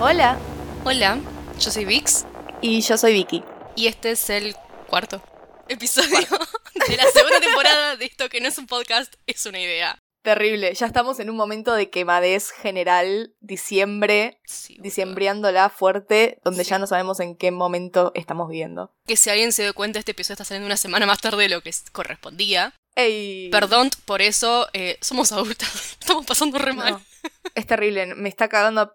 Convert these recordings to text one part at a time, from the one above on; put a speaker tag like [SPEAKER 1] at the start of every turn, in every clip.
[SPEAKER 1] Hola.
[SPEAKER 2] Hola, yo soy Vix
[SPEAKER 1] Y yo soy Vicky.
[SPEAKER 2] y este es el cuarto episodio de la segunda temporada de esto que no es un podcast, es una idea.
[SPEAKER 1] Terrible. Ya estamos en un momento de quemadez general, diciembre,
[SPEAKER 2] Sí,
[SPEAKER 1] diciembriándola fuerte, donde
[SPEAKER 2] Sí.
[SPEAKER 1] ya no sabemos en qué momento estamos viviendo.
[SPEAKER 2] Que si alguien se dio cuenta, este episodio está saliendo una semana más tarde de lo que correspondía.
[SPEAKER 1] ¡Ey!
[SPEAKER 2] Perdón por eso, eh, somos adultas, estamos pasando re mal.
[SPEAKER 1] No, es terrible. Me está cagando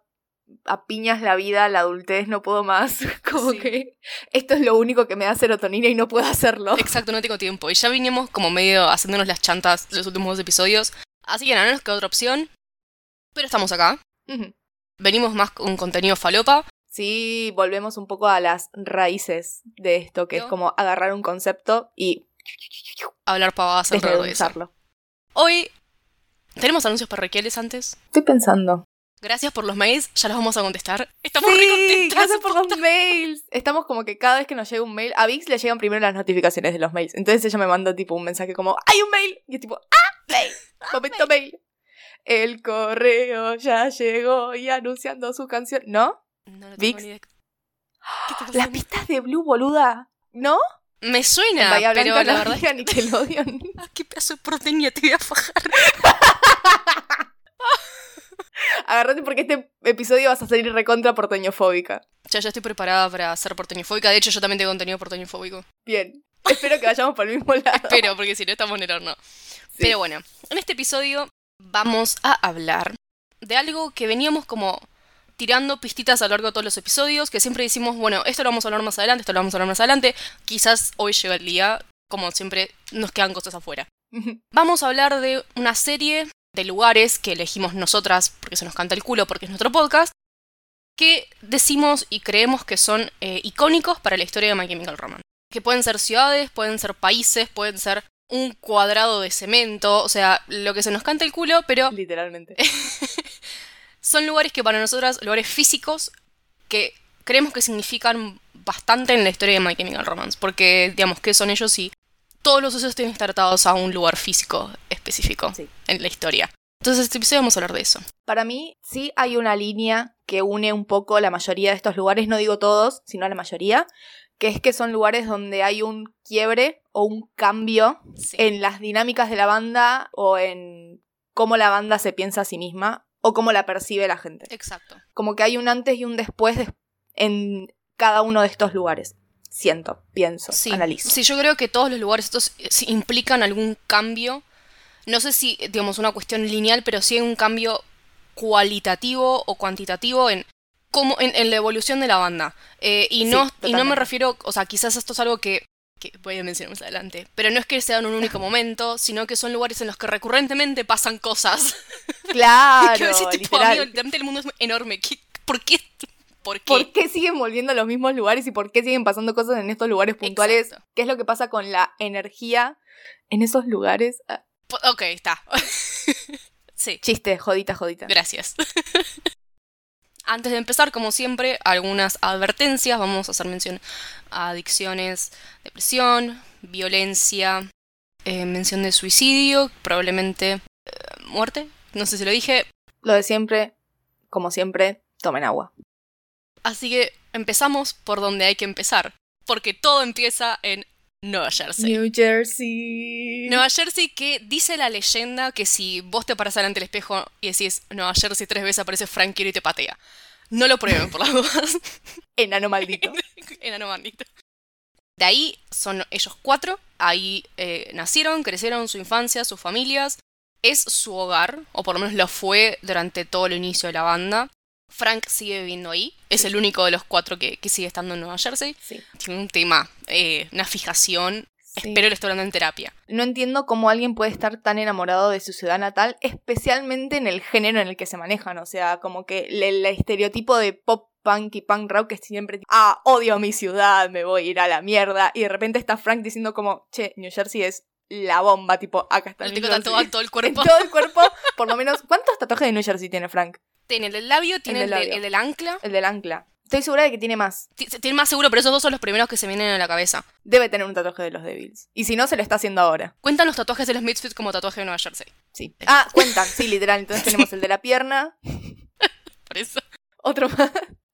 [SPEAKER 1] a, piñas la vida, la adultez, no puedo más. Como
[SPEAKER 2] Sí.
[SPEAKER 1] que esto es lo único que me da serotonina y no puedo hacerlo.
[SPEAKER 2] Exacto, no tengo tiempo. Y ya vinimos como medio haciéndonos las chantas los últimos dos episodios. Así que nada, no nos queda otra opción. Pero estamos acá. Venimos más con contenido falopa.
[SPEAKER 1] Sí, volvemos un poco a las raíces de esto, que es como agarrar un concepto y
[SPEAKER 2] Hablar pavadas alrededor de eso. Hoy tenemos anuncios parroquiales antes.
[SPEAKER 1] Estoy pensando.
[SPEAKER 2] Gracias por los mails, ya los vamos a contestar. Estamos
[SPEAKER 1] sí,
[SPEAKER 2] re contentas.
[SPEAKER 1] gracias por los mails. Estamos como que cada vez que nos llega un mail, a Vix le llegan primero las notificaciones de los mails. Entonces ella me manda tipo un mensaje como, ¡hay un mail! Y es tipo, ¡ah! Mail. Momento mail. El correo ya llegó y anunciando su canción. ¿No?
[SPEAKER 2] No, no tengo
[SPEAKER 1] Vix.
[SPEAKER 2] ni idea. ¿Qué está
[SPEAKER 1] Las pistas de Blue, boluda. ¿No?
[SPEAKER 2] Me
[SPEAKER 1] En
[SPEAKER 2] suena,
[SPEAKER 1] Bahía
[SPEAKER 2] pero la verdad es que... Ah, qué pedazo de porteña te voy a fajar.
[SPEAKER 1] Agarrate porque este episodio vas a salir recontra porteñofóbica.
[SPEAKER 2] Ya, ya estoy preparada para ser porteñofóbica. De hecho, yo también tengo contenido porteñofóbico.
[SPEAKER 1] Bien. Espero que vayamos por el mismo lado.
[SPEAKER 2] Espero, porque si no estamos en el horno.
[SPEAKER 1] Sí.
[SPEAKER 2] Pero bueno, en este episodio vamos a hablar de algo que veníamos como tirando pistitas a lo largo de todos los episodios, que siempre decimos, bueno, esto lo vamos a hablar más adelante, esto lo vamos a hablar más adelante. Quizás hoy llega el día, como siempre, nos quedan cosas afuera. Vamos a hablar de una serie de lugares que elegimos nosotras porque se nos canta el culo, porque es nuestro podcast, que decimos y creemos que son eh, icónicos para la historia de My Chemical Romance. Que pueden ser ciudades, pueden ser países, pueden ser un cuadrado de cemento, o sea, lo que se nos canta el culo, pero
[SPEAKER 1] Literalmente.
[SPEAKER 2] son lugares que para nosotras, lugares físicos, que creemos que significan bastante en la historia de My Chemical Romance, porque digamos que son ellos y todos los sucesos tienen que estar atados a un lugar físico específico
[SPEAKER 1] Sí.
[SPEAKER 2] en la historia. Entonces, este episodio vamos a hablar de eso.
[SPEAKER 1] Para mí, sí hay una línea que une un poco la mayoría de estos lugares, no digo todos, sino la mayoría, que es que son lugares donde hay un quiebre o un cambio
[SPEAKER 2] Sí.
[SPEAKER 1] en las dinámicas de la banda o en cómo la banda se piensa a sí misma o cómo la percibe la gente.
[SPEAKER 2] Exacto.
[SPEAKER 1] Como que hay un antes y un después de- en cada uno de estos lugares. Siento, pienso,
[SPEAKER 2] Sí.
[SPEAKER 1] analizo.
[SPEAKER 2] Sí, yo creo que todos los lugares estos eh, implican algún cambio. No sé si, digamos, una cuestión lineal, pero sí hay un cambio cualitativo o cuantitativo en cómo, en, en la evolución de la banda. Eh, y,
[SPEAKER 1] Sí,
[SPEAKER 2] no, y no me refiero, o sea, quizás esto es algo que, que voy a mencionar más adelante, pero no es que sea en un único momento, sino que son lugares en los que recurrentemente pasan cosas.
[SPEAKER 1] Claro,
[SPEAKER 2] que a veces, tipo, amigo, el mundo es enorme. ¿Qué- ¿Por qué? ¿Por qué?
[SPEAKER 1] ¿Por qué siguen volviendo a los mismos lugares y por qué siguen pasando cosas en estos lugares puntuales?
[SPEAKER 2] Exacto.
[SPEAKER 1] ¿Qué es lo que pasa con la energía en esos lugares?
[SPEAKER 2] Ok, está. sí.
[SPEAKER 1] Chiste, jodita, jodita.
[SPEAKER 2] Gracias. Antes de empezar, como siempre, algunas advertencias. Vamos a hacer mención a adicciones, depresión, violencia, eh, mención de suicidio, probablemente eh, muerte. No sé si lo dije.
[SPEAKER 1] Lo de siempre, como siempre, tomen agua.
[SPEAKER 2] Así que empezamos por donde hay que empezar. Porque todo empieza en Nueva Jersey.
[SPEAKER 1] New Jersey.
[SPEAKER 2] Nueva Jersey que dice la leyenda que si vos te paras delante del espejo y decís Nueva Jersey tres veces aparece Frank y te patea. No lo prueben por las dudas.
[SPEAKER 1] Enano maldito.
[SPEAKER 2] Enano maldito. De ahí son ellos cuatro. Ahí eh, nacieron, crecieron, su infancia, sus familias. Es su hogar, o por lo menos lo fue durante todo el inicio de la banda. Frank sigue viviendo ahí. Es
[SPEAKER 1] Sí.
[SPEAKER 2] el único de los cuatro que, que sigue estando en Nueva Jersey.
[SPEAKER 1] Sí.
[SPEAKER 2] Tiene un tema, eh, una fijación.
[SPEAKER 1] Sí.
[SPEAKER 2] Espero le esté hablando en terapia.
[SPEAKER 1] No entiendo cómo alguien puede estar tan enamorado de su ciudad natal, especialmente en el género en el que se manejan. O sea, como que el, el estereotipo de pop punk y punk rock es siempre, ah, odio mi ciudad, me voy a ir a la mierda. Y de repente está Frank diciendo como, che, New Jersey es la bomba, tipo, acá está
[SPEAKER 2] tengo tatuado todo el
[SPEAKER 1] En
[SPEAKER 2] cuerpo.
[SPEAKER 1] todo el cuerpo, por lo menos, ¿cuántos tatuajes de New Jersey tiene Frank?
[SPEAKER 2] Tiene el del labio, tiene
[SPEAKER 1] del
[SPEAKER 2] el, de-
[SPEAKER 1] labio.
[SPEAKER 2] el del ancla.
[SPEAKER 1] El del ancla. Estoy segura de que tiene más.
[SPEAKER 2] Ti- Tiene más seguro, pero esos dos son los primeros que se vienen a la cabeza.
[SPEAKER 1] Debe tener un tatuaje de los Devils. Y si no, se lo está haciendo ahora.
[SPEAKER 2] Cuentan los tatuajes de los Misfits como tatuaje de Nueva Jersey.
[SPEAKER 1] Sí. Ah, cuentan, sí, literal. Entonces tenemos el de la pierna,
[SPEAKER 2] Por eso.
[SPEAKER 1] otro más.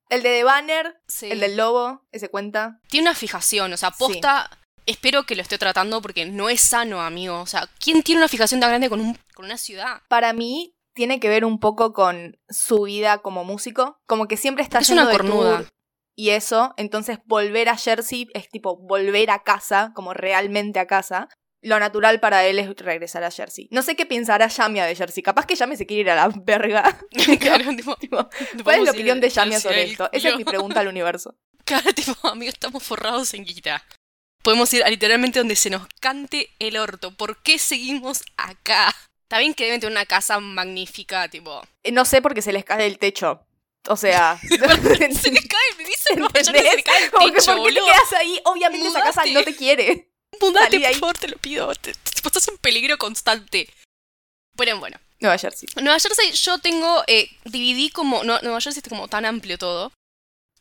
[SPEAKER 1] El de The Banner,
[SPEAKER 2] Sí.
[SPEAKER 1] el del lobo, ese cuenta.
[SPEAKER 2] Tiene una fijación, o sea, posta. Espero que lo esté tratando porque no es sano, amigo. O sea, ¿quién tiene una fijación tan grande con, un, con una ciudad?
[SPEAKER 1] Para mí, tiene que ver un poco con su vida como músico. Como que siempre está
[SPEAKER 2] Es una
[SPEAKER 1] de
[SPEAKER 2] cornuda.
[SPEAKER 1] tour y eso. Entonces, volver a Jersey es tipo volver a casa, como realmente a casa. Lo natural para él es regresar a Jersey. No sé qué pensará Yamia de Jersey. Capaz que Yamia se quiere ir a la verga.
[SPEAKER 2] claro, tipo,
[SPEAKER 1] Tipo, ¿Cuál es la opinión de Yamia sobre esto? Esa es mi pregunta al universo.
[SPEAKER 2] Claro, tipo, amigo, estamos forrados en guita. Podemos ir a literalmente donde se nos cante el orto. ¿Por qué seguimos acá? Está bien que deben tener una casa magnífica, tipo.
[SPEAKER 1] Eh, No sé porque se les cae el techo. O sea,
[SPEAKER 2] Se le cae, me dicen, no, se le cae el
[SPEAKER 1] Como que
[SPEAKER 2] techo,
[SPEAKER 1] ¿Por qué te quedas ahí? Obviamente esa casa no te quiere.
[SPEAKER 2] Mudate, por favor, te lo pido. Te- te- estás en peligro constante. Pero bueno.
[SPEAKER 1] Nueva Jersey.
[SPEAKER 2] Nueva Jersey yo tengo, eh, dividí como, no, Nueva Jersey es como tan amplio todo,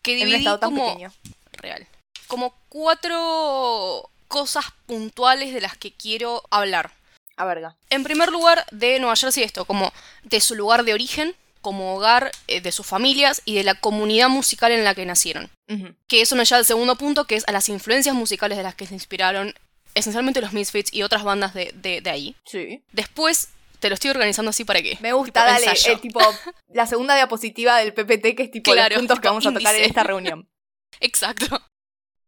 [SPEAKER 2] que
[SPEAKER 1] En un
[SPEAKER 2] dividí
[SPEAKER 1] estado tan
[SPEAKER 2] como,
[SPEAKER 1] pequeño.
[SPEAKER 2] real, como cuatro cosas puntuales de las que quiero hablar.
[SPEAKER 1] A verga.
[SPEAKER 2] En primer lugar, de Nueva Jersey esto, como de su lugar de origen, como hogar eh, de sus familias y de la comunidad musical en la que nacieron. Que eso nos lleva al segundo punto, que es a las influencias musicales de las que se inspiraron esencialmente los Misfits y otras bandas de, de, de ahí.
[SPEAKER 1] Sí.
[SPEAKER 2] Después, te lo estoy organizando así para qué.
[SPEAKER 1] Me gusta,
[SPEAKER 2] Tipo,
[SPEAKER 1] dale, eh, tipo, la segunda diapositiva del PPT, que es tipo
[SPEAKER 2] Claro,
[SPEAKER 1] los puntos que vamos a tocar en esta reunión.
[SPEAKER 2] Exacto.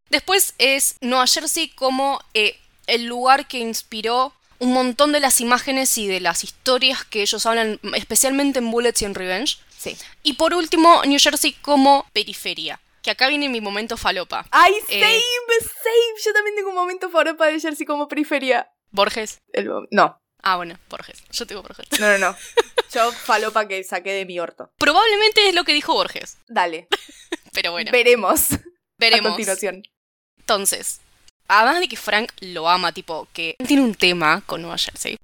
[SPEAKER 2] Después es Nueva Jersey como eh, el lugar que inspiró un montón de las imágenes y de las historias que ellos hablan, especialmente en Bullets y en Revenge.
[SPEAKER 1] Sí.
[SPEAKER 2] Y por último, New Jersey como periferia. Que acá viene mi momento falopa.
[SPEAKER 1] ¡Ay,
[SPEAKER 2] Eh.
[SPEAKER 1] same, same! Yo también tengo un momento faropa de Jersey como periferia.
[SPEAKER 2] Borges.
[SPEAKER 1] El no,
[SPEAKER 2] Ah, bueno, Borges. Yo tengo Borges.
[SPEAKER 1] no, no, no. Yo falopa que saqué de mi orto.
[SPEAKER 2] Probablemente es lo que dijo Borges.
[SPEAKER 1] Dale,
[SPEAKER 2] Pero bueno,
[SPEAKER 1] veremos a
[SPEAKER 2] veremos.
[SPEAKER 1] continuación.
[SPEAKER 2] Entonces, además de que Frank lo ama, tipo, que tiene un tema con Nueva Jersey.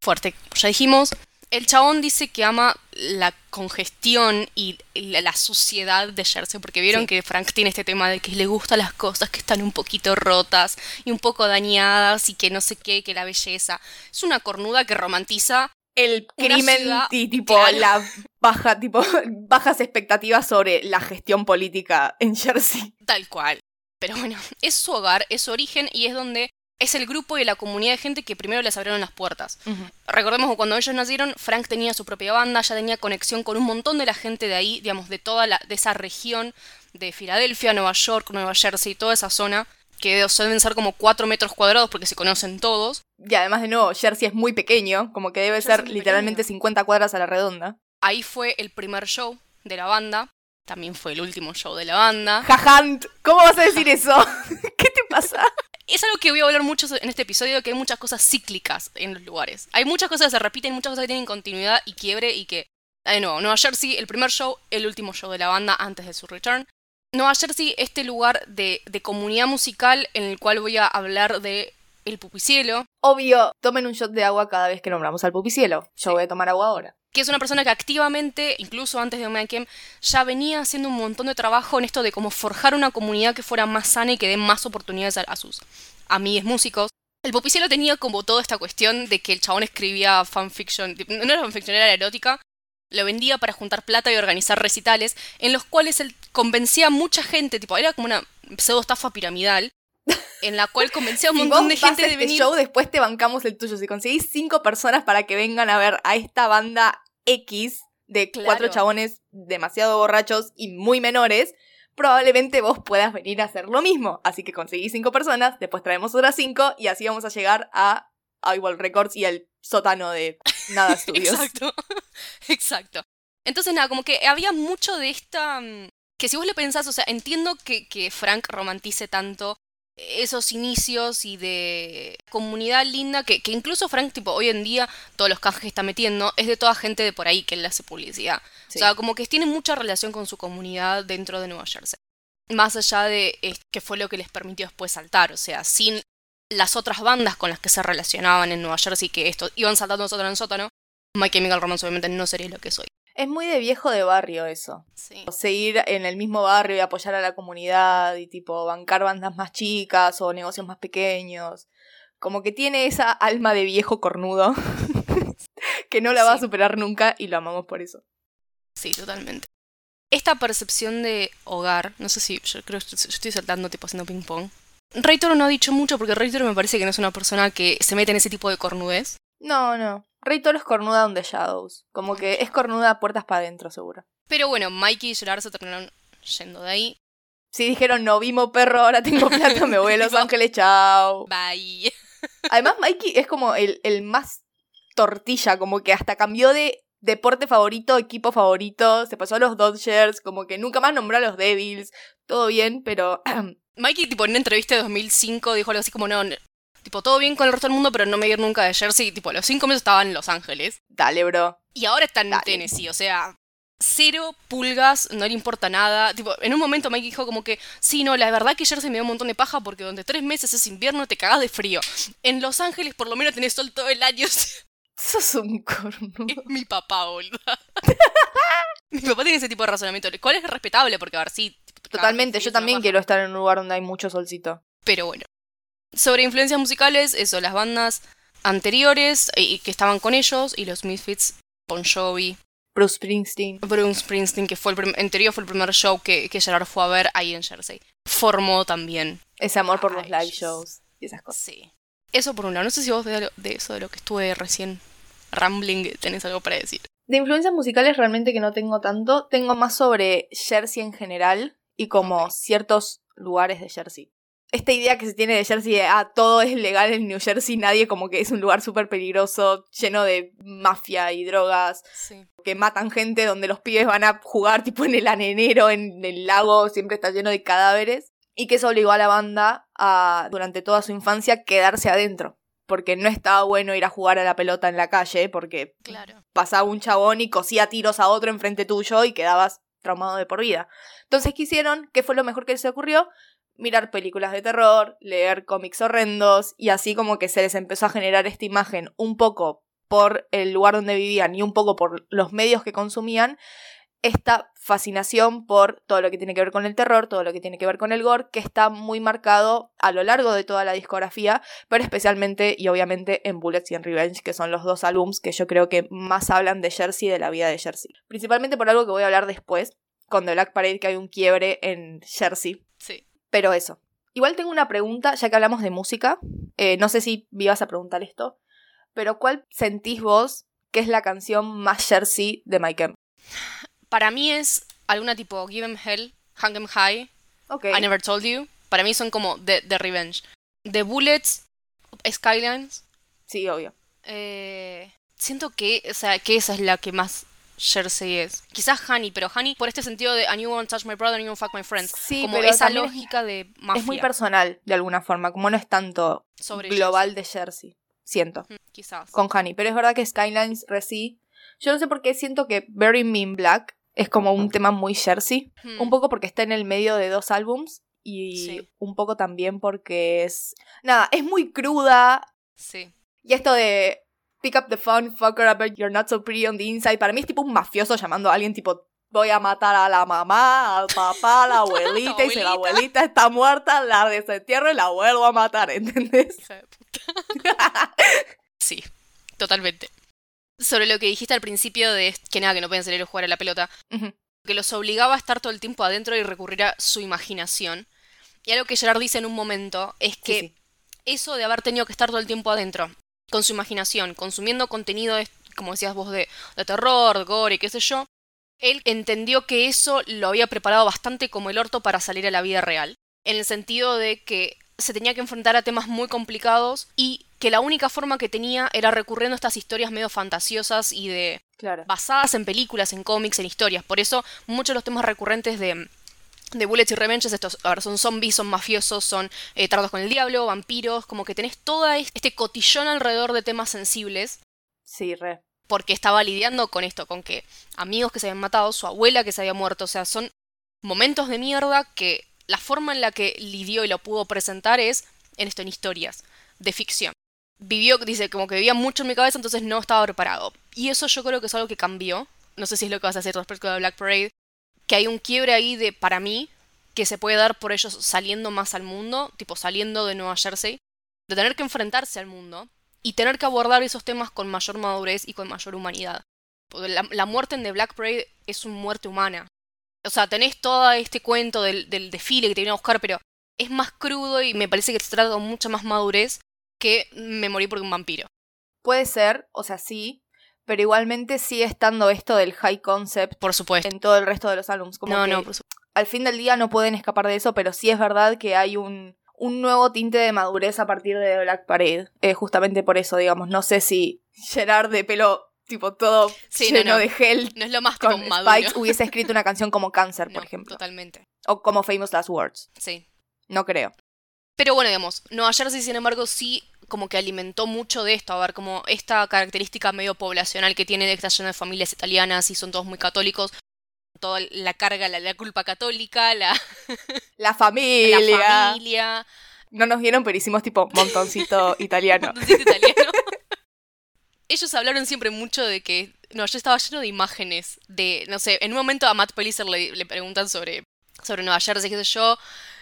[SPEAKER 2] Fuerte, como ya dijimos. El chabón dice que ama la congestión y la, la suciedad de Jersey, porque vieron
[SPEAKER 1] Sí.
[SPEAKER 2] que Frank tiene este tema de que le gustan las cosas que están un poquito rotas y un poco dañadas y que no sé qué, que la belleza. Es una cornuda que romantiza
[SPEAKER 1] El crimen
[SPEAKER 2] ciudad-
[SPEAKER 1] y tipo
[SPEAKER 2] claro.
[SPEAKER 1] la baja, tipo, bajas expectativas sobre la gestión política en Jersey.
[SPEAKER 2] Tal cual. Pero bueno, es su hogar, es su origen y es donde es el grupo y la comunidad de gente que primero les abrieron las puertas. Recordemos que cuando ellos nacieron, Frank tenía su propia banda, ya tenía conexión con un montón de la gente de ahí, digamos, de toda la, de esa región de Filadelfia, Nueva York, Nueva Jersey, toda esa zona, que deben ser como 4 metros cuadrados porque se conocen todos.
[SPEAKER 1] Y además de nuevo, Jersey es muy pequeño, como que debe
[SPEAKER 2] Jersey
[SPEAKER 1] ser literalmente
[SPEAKER 2] pequeño.
[SPEAKER 1] 50 cuadras a la redonda.
[SPEAKER 2] Ahí fue el primer show de la banda, también fue el último show de la banda.
[SPEAKER 1] Jajant, ¿cómo vas a decir eso? ¿Qué te pasa?
[SPEAKER 2] Es algo que voy a hablar mucho en este episodio, que hay muchas cosas cíclicas en los lugares. Hay muchas cosas que se repiten, muchas cosas que tienen continuidad y quiebre y que... De nuevo, Nueva Jersey, el primer show, el último show de la banda antes de su return. Nueva Jersey, este lugar de, de comunidad musical en el cual voy a hablar de El Pupicielo,
[SPEAKER 1] Obvio, tomen un shot de agua cada vez que nombramos al pupicielo. Yo voy a tomar agua ahora.
[SPEAKER 2] Que es una persona que activamente, incluso antes de Omega Kem, ya venía haciendo un montón de trabajo en esto de cómo forjar una comunidad que fuera más sana y que dé más oportunidades a, a sus amigues músicos. El Popicielo tenía como toda esta cuestión de que el chabón escribía fanfiction, no era fanfiction, era erótica, lo vendía para juntar plata y organizar recitales, en los cuales él convencía a mucha gente, tipo, era como una pseudo estafa piramidal, en la cual convencía a un
[SPEAKER 1] Si
[SPEAKER 2] montón de gente de
[SPEAKER 1] este
[SPEAKER 2] venir.
[SPEAKER 1] show, después te bancamos el tuyo. Si conseguís cinco personas para que vengan a ver a esta banda X de
[SPEAKER 2] Claro.
[SPEAKER 1] cuatro chabones demasiado borrachos y muy menores, probablemente vos puedas venir a hacer lo mismo. Así que conseguís cinco personas, después traemos otras cinco y así vamos a llegar a Eyeball Records y al sótano de Nada Studios.
[SPEAKER 2] Exacto. Exacto. Entonces, nada, como que había mucho de esta. mm, Que si vos le pensás, o sea, entiendo que, que Frank romantice tanto esos inicios y de comunidad linda, que, que incluso Frank, tipo, hoy en día, todos los canjes que está metiendo, es de toda gente de por ahí que él hace publicidad.
[SPEAKER 1] Sí.
[SPEAKER 2] O sea, como que tiene mucha relación con su comunidad dentro de Nueva Jersey. Más allá de eh, que fue lo que les permitió después saltar. O sea, sin las otras bandas con las que se relacionaban en Nueva Jersey, que esto iban saltando de sótano en sótano, My Chemical Romance obviamente no sería lo que soy.
[SPEAKER 1] Es muy de viejo de barrio eso.
[SPEAKER 2] Sí.
[SPEAKER 1] Seguir en el mismo barrio y apoyar a la comunidad y tipo bancar bandas más chicas o negocios más pequeños. Como que tiene esa alma de viejo cornudo que no la va a superar nunca y lo amamos por eso.
[SPEAKER 2] Sí, totalmente. esta percepción de hogar, no sé si, yo creo que estoy saltando tipo haciendo ping pong. Rey Toro no ha dicho mucho porque Rey Toro me parece que no es una persona que se mete en ese tipo de cornudez.
[SPEAKER 1] No, no. Rey Toro es cornuda on the shadows. Como que es cornuda puertas para adentro, seguro.
[SPEAKER 2] Pero bueno, Mikey y Gerard se terminaron yendo de ahí.
[SPEAKER 1] Si dijeron, no vimos perro, ahora tengo plata, me voy a Los Ángeles, chao.
[SPEAKER 2] Bye.
[SPEAKER 1] Además, Mikey es como el, el más tortilla, como que hasta cambió de deporte favorito, equipo favorito, se pasó a los Dodgers, como que nunca más nombró a los Devils, todo bien, pero...
[SPEAKER 2] Mikey, tipo, en una entrevista de 2005 dijo algo así como, no, tipo, todo bien con el resto del mundo, pero no me ir nunca de Jersey. Tipo, a los cinco meses estaba en Los Ángeles.
[SPEAKER 1] Dale, bro.
[SPEAKER 2] Y ahora está en Tennessee, o sea, cero pulgas, no le importa nada. Tipo, en un momento Mikey dijo como que, sí, no, la verdad que Jersey me dio un montón de paja porque donde tres meses es invierno te cagas de frío. En Los Ángeles por lo menos tenés sol todo el año.
[SPEAKER 1] Sos un corno.
[SPEAKER 2] Es mi papá, boludo. mi papá tiene ese tipo de razonamiento, ¿Cuál es respetable porque a ver, sí.
[SPEAKER 1] Totalmente, yo también quiero estar en un lugar donde hay mucho solcito.
[SPEAKER 2] Pero bueno. Sobre influencias musicales, eso, las bandas anteriores y que estaban con ellos y los Misfits, Bon Jovi.
[SPEAKER 1] Bruce Springsteen.
[SPEAKER 2] Bruce Springsteen, que fue el teoría fue el primer show que, que Gerard fue a ver ahí en Jersey. Formó también.
[SPEAKER 1] Ese amor por los live shows y esas cosas.
[SPEAKER 2] Sí. Eso por un lado. No sé si vos de, de eso, de lo que estuve recién rambling, tenés algo para decir.
[SPEAKER 1] De influencias musicales realmente que no tengo tanto. Tengo más sobre Jersey en general y como ciertos lugares de Jersey. Esta idea que se tiene de Jersey de, ah, todo es legal en New Jersey, nadie como que es un lugar súper peligroso, lleno de mafia y drogas, que matan gente donde los pibes van a jugar tipo en el anenero, en el lago, siempre está lleno de cadáveres. Y que eso obligó a la banda a, durante toda su infancia, quedarse adentro porque no estaba bueno ir a jugar a la pelota en la calle, porque pasaba un chabón y cosía tiros a otro enfrente tuyo y quedabas traumado de por vida. Entonces, ¿qué hicieron? ¿Qué fue lo mejor que les ocurrió? Mirar películas de terror, leer cómics horrendos, y así como que se les empezó a generar esta imagen un poco por el lugar donde vivían y un poco por los medios que consumían, esta fascinación por todo lo que tiene que ver con el terror, todo lo que tiene que ver con el gore, que está muy marcado a lo largo de toda la discografía, pero especialmente y obviamente en Bullets y en Revenge, que son los dos álbums que yo creo que más hablan de Jersey y de la vida de Jersey. Principalmente por algo que voy a hablar después, con The Black Parade, que hay un quiebre en Jersey.
[SPEAKER 2] Sí.
[SPEAKER 1] Pero eso. Igual tengo una pregunta, ya que hablamos de música. Eh, no sé si ibas a preguntar esto, pero ¿cuál sentís vos que es la canción más Jersey de Mike
[SPEAKER 2] para mí es alguna tipo Give Him Hell, Hang Em High,
[SPEAKER 1] okay.
[SPEAKER 2] I Never Told You. Para mí son como The, Revenge. The Bullets, Skylines.
[SPEAKER 1] Sí, obvio.
[SPEAKER 2] Eh, siento que, o sea, que esa es la que más Jersey es. Quizás Honey, pero Honey por este sentido de I you won't touch my brother, and you won't fuck my friends.
[SPEAKER 1] Sí,
[SPEAKER 2] como esa lógica de mafia.
[SPEAKER 1] Es muy personal, de alguna forma, como no es tanto global de Jersey. Siento.
[SPEAKER 2] Mm, quizás.
[SPEAKER 1] Con Honey. Pero es verdad que Skylines, Resi. Yo no sé por qué siento que Very Mean Black es como un tema muy Jersey. Un poco porque está en el medio de dos álbums y un poco también porque es... Nada, es muy cruda.
[SPEAKER 2] Sí.
[SPEAKER 1] Y esto de pick up the phone, fucker up, you're not so pretty on the inside, para mí es tipo un mafioso llamando a alguien tipo voy a matar a la mamá, al papá, a la abuelita, y si la abuelita. está muerta, la desentierro y la vuelvo a matar, ¿entendés?
[SPEAKER 2] sí, totalmente. Sobre lo que dijiste al principio de que nada, que no pueden salir a jugar a la pelota, que los obligaba a estar todo el tiempo adentro y recurrir a su imaginación. Y algo que Gerard dice en un momento es que eso de haber tenido que estar todo el tiempo adentro, con su imaginación, consumiendo contenido, como decías vos, de, de terror, gore, qué sé yo, él entendió que eso lo había preparado bastante como el orto para salir a la vida real. En el sentido de que se tenía que enfrentar a temas muy complicados y que la única forma que tenía era recurriendo a estas historias medio fantasiosas y de basadas en películas, en cómics, en historias. Por eso muchos de los temas recurrentes de, de Bullets y Revenges, estos son zombies, son mafiosos, son eh, tardos con el diablo, vampiros, como que tenés todo este cotillón alrededor de temas sensibles.
[SPEAKER 1] Sí, re.
[SPEAKER 2] Porque estaba lidiando con esto, con que amigos que se habían matado, su abuela que se había muerto, o sea, son momentos de mierda que la forma en la que lidió y lo pudo presentar es en esto, en historias de ficción. Vivió, dice, como que vivía mucho en mi cabeza, entonces no estaba preparado. Y eso yo creo que es algo que cambió. No sé si es lo que vas a hacer respecto a Black Parade. Que hay un quiebre ahí de, para mí, que se puede dar por ellos saliendo más al mundo, tipo saliendo de Nueva Jersey, de tener que enfrentarse al mundo y tener que abordar esos temas con mayor madurez y con mayor humanidad. La, muerte en The Black Parade es una muerte humana, O sea, tenés todo este cuento del, del desfile que te viene a buscar, pero es más crudo y me parece que se trata con mucha más madurez que me morí por un vampiro.
[SPEAKER 1] Puede ser, o sea, sí, pero igualmente sigue estando esto del high concept
[SPEAKER 2] Por supuesto.
[SPEAKER 1] en todo el resto de los álbumes. Como
[SPEAKER 2] No,
[SPEAKER 1] que
[SPEAKER 2] no, por supuesto.
[SPEAKER 1] al fin del día no pueden escapar de eso, pero sí es verdad que hay un, un nuevo tinte de madurez a partir de Black Parade. Eh, justamente por eso, digamos, no sé si Gerard de pelo tipo todo
[SPEAKER 2] Sí,
[SPEAKER 1] lleno
[SPEAKER 2] no.
[SPEAKER 1] de gel
[SPEAKER 2] No es lo más tipo
[SPEAKER 1] con
[SPEAKER 2] maduro.
[SPEAKER 1] Spikes hubiese escrito una canción como Cancer, por
[SPEAKER 2] No,
[SPEAKER 1] ejemplo.
[SPEAKER 2] Totalmente.
[SPEAKER 1] O como Famous Last Words.
[SPEAKER 2] Sí.
[SPEAKER 1] No creo.
[SPEAKER 2] Pero bueno, digamos, Nueva Jersey, sin embargo, sí como que alimentó mucho de esto, a ver, como esta característica medio poblacional que tiene de que está de familias italianas y son todos muy católicos, toda la carga, la, la culpa católica, la,
[SPEAKER 1] La familia.
[SPEAKER 2] la familia,
[SPEAKER 1] No nos vieron, pero hicimos tipo montoncito italiano.
[SPEAKER 2] montoncito italiano. Ellos hablaron siempre mucho de que, no, yo estaba lleno de imágenes, de, no sé, en un momento a Matt Pellicer le, le preguntan sobre, sobre Nueva Jersey, qué sé yo,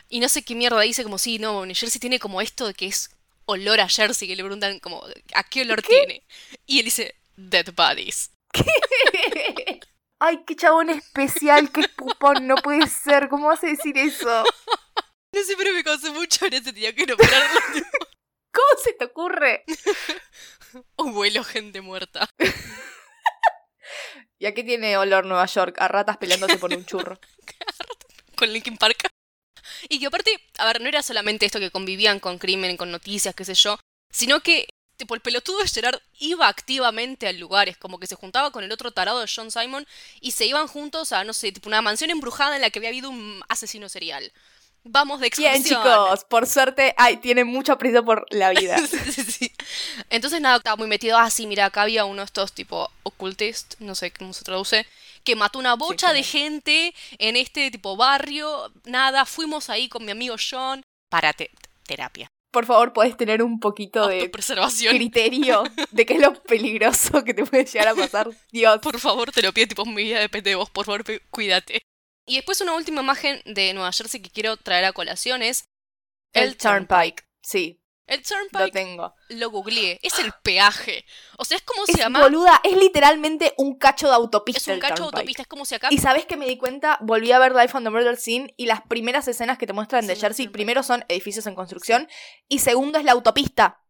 [SPEAKER 2] y no sé qué mierda dice, como sí, no, New Jersey tiene como esto de que es olor a Jersey, que le preguntan como, ¿a qué olor tiene? Y él dice, dead bodies.
[SPEAKER 1] Ay, qué chabón especial, qué pupón, no puede ser. ¿Cómo vas a decir eso?
[SPEAKER 2] No sé, pero me causó mucho en ese día que nombrarlo.
[SPEAKER 1] ¿Cómo se te ocurre?
[SPEAKER 2] Abuelo, gente muerta.
[SPEAKER 1] ¿Y a qué tiene olor Nueva York? A ratas peleándose por un churro.
[SPEAKER 2] con Linkin Park. Y que aparte, a ver, no era solamente esto que convivían con crimen, con noticias, qué sé yo, sino que, tipo, el pelotudo de Gerard iba activamente a lugares, como que se juntaba con el otro tarado de John Simon y se iban juntos a, no sé, tipo, una mansión embrujada en la que había habido un asesino serial. Vamos de excursión.
[SPEAKER 1] Bien, chicos, por suerte, ay, tiene mucho aprecio por la vida.
[SPEAKER 2] Sí, sí, sí. Entonces nada, estaba muy metido. Ah, sí, mira, acá había uno de estos tipo occultist, no sé cómo se traduce, que mató una bocha de gente en este tipo barrio. Nada, fuimos ahí con mi amigo John para te- terapia,
[SPEAKER 1] Por favor, podés tener un poquito de
[SPEAKER 2] autopreservación.
[SPEAKER 1] criterio de qué es lo peligroso que te puede llegar a pasar. Dios.
[SPEAKER 2] Por favor, te lo pido, tipo, mi vida depende de vos, por favor, cuídate. Y después una última imagen de Nueva Jersey que quiero traer a colación es
[SPEAKER 1] El Turnpike. Sí,
[SPEAKER 2] El
[SPEAKER 1] lo
[SPEAKER 2] Turnpike
[SPEAKER 1] tengo.
[SPEAKER 2] lo googleé, es el peaje. O sea, es como se
[SPEAKER 1] Es
[SPEAKER 2] llama.
[SPEAKER 1] boluda, es literalmente un cacho de autopista.
[SPEAKER 2] Es un cacho de autopista, es como si acá
[SPEAKER 1] Y sabes que me di cuenta, volví a ver Life on the Murder Scene y las primeras escenas que te muestran de Jersey, primero son edificios en construcción y segundo es la autopista.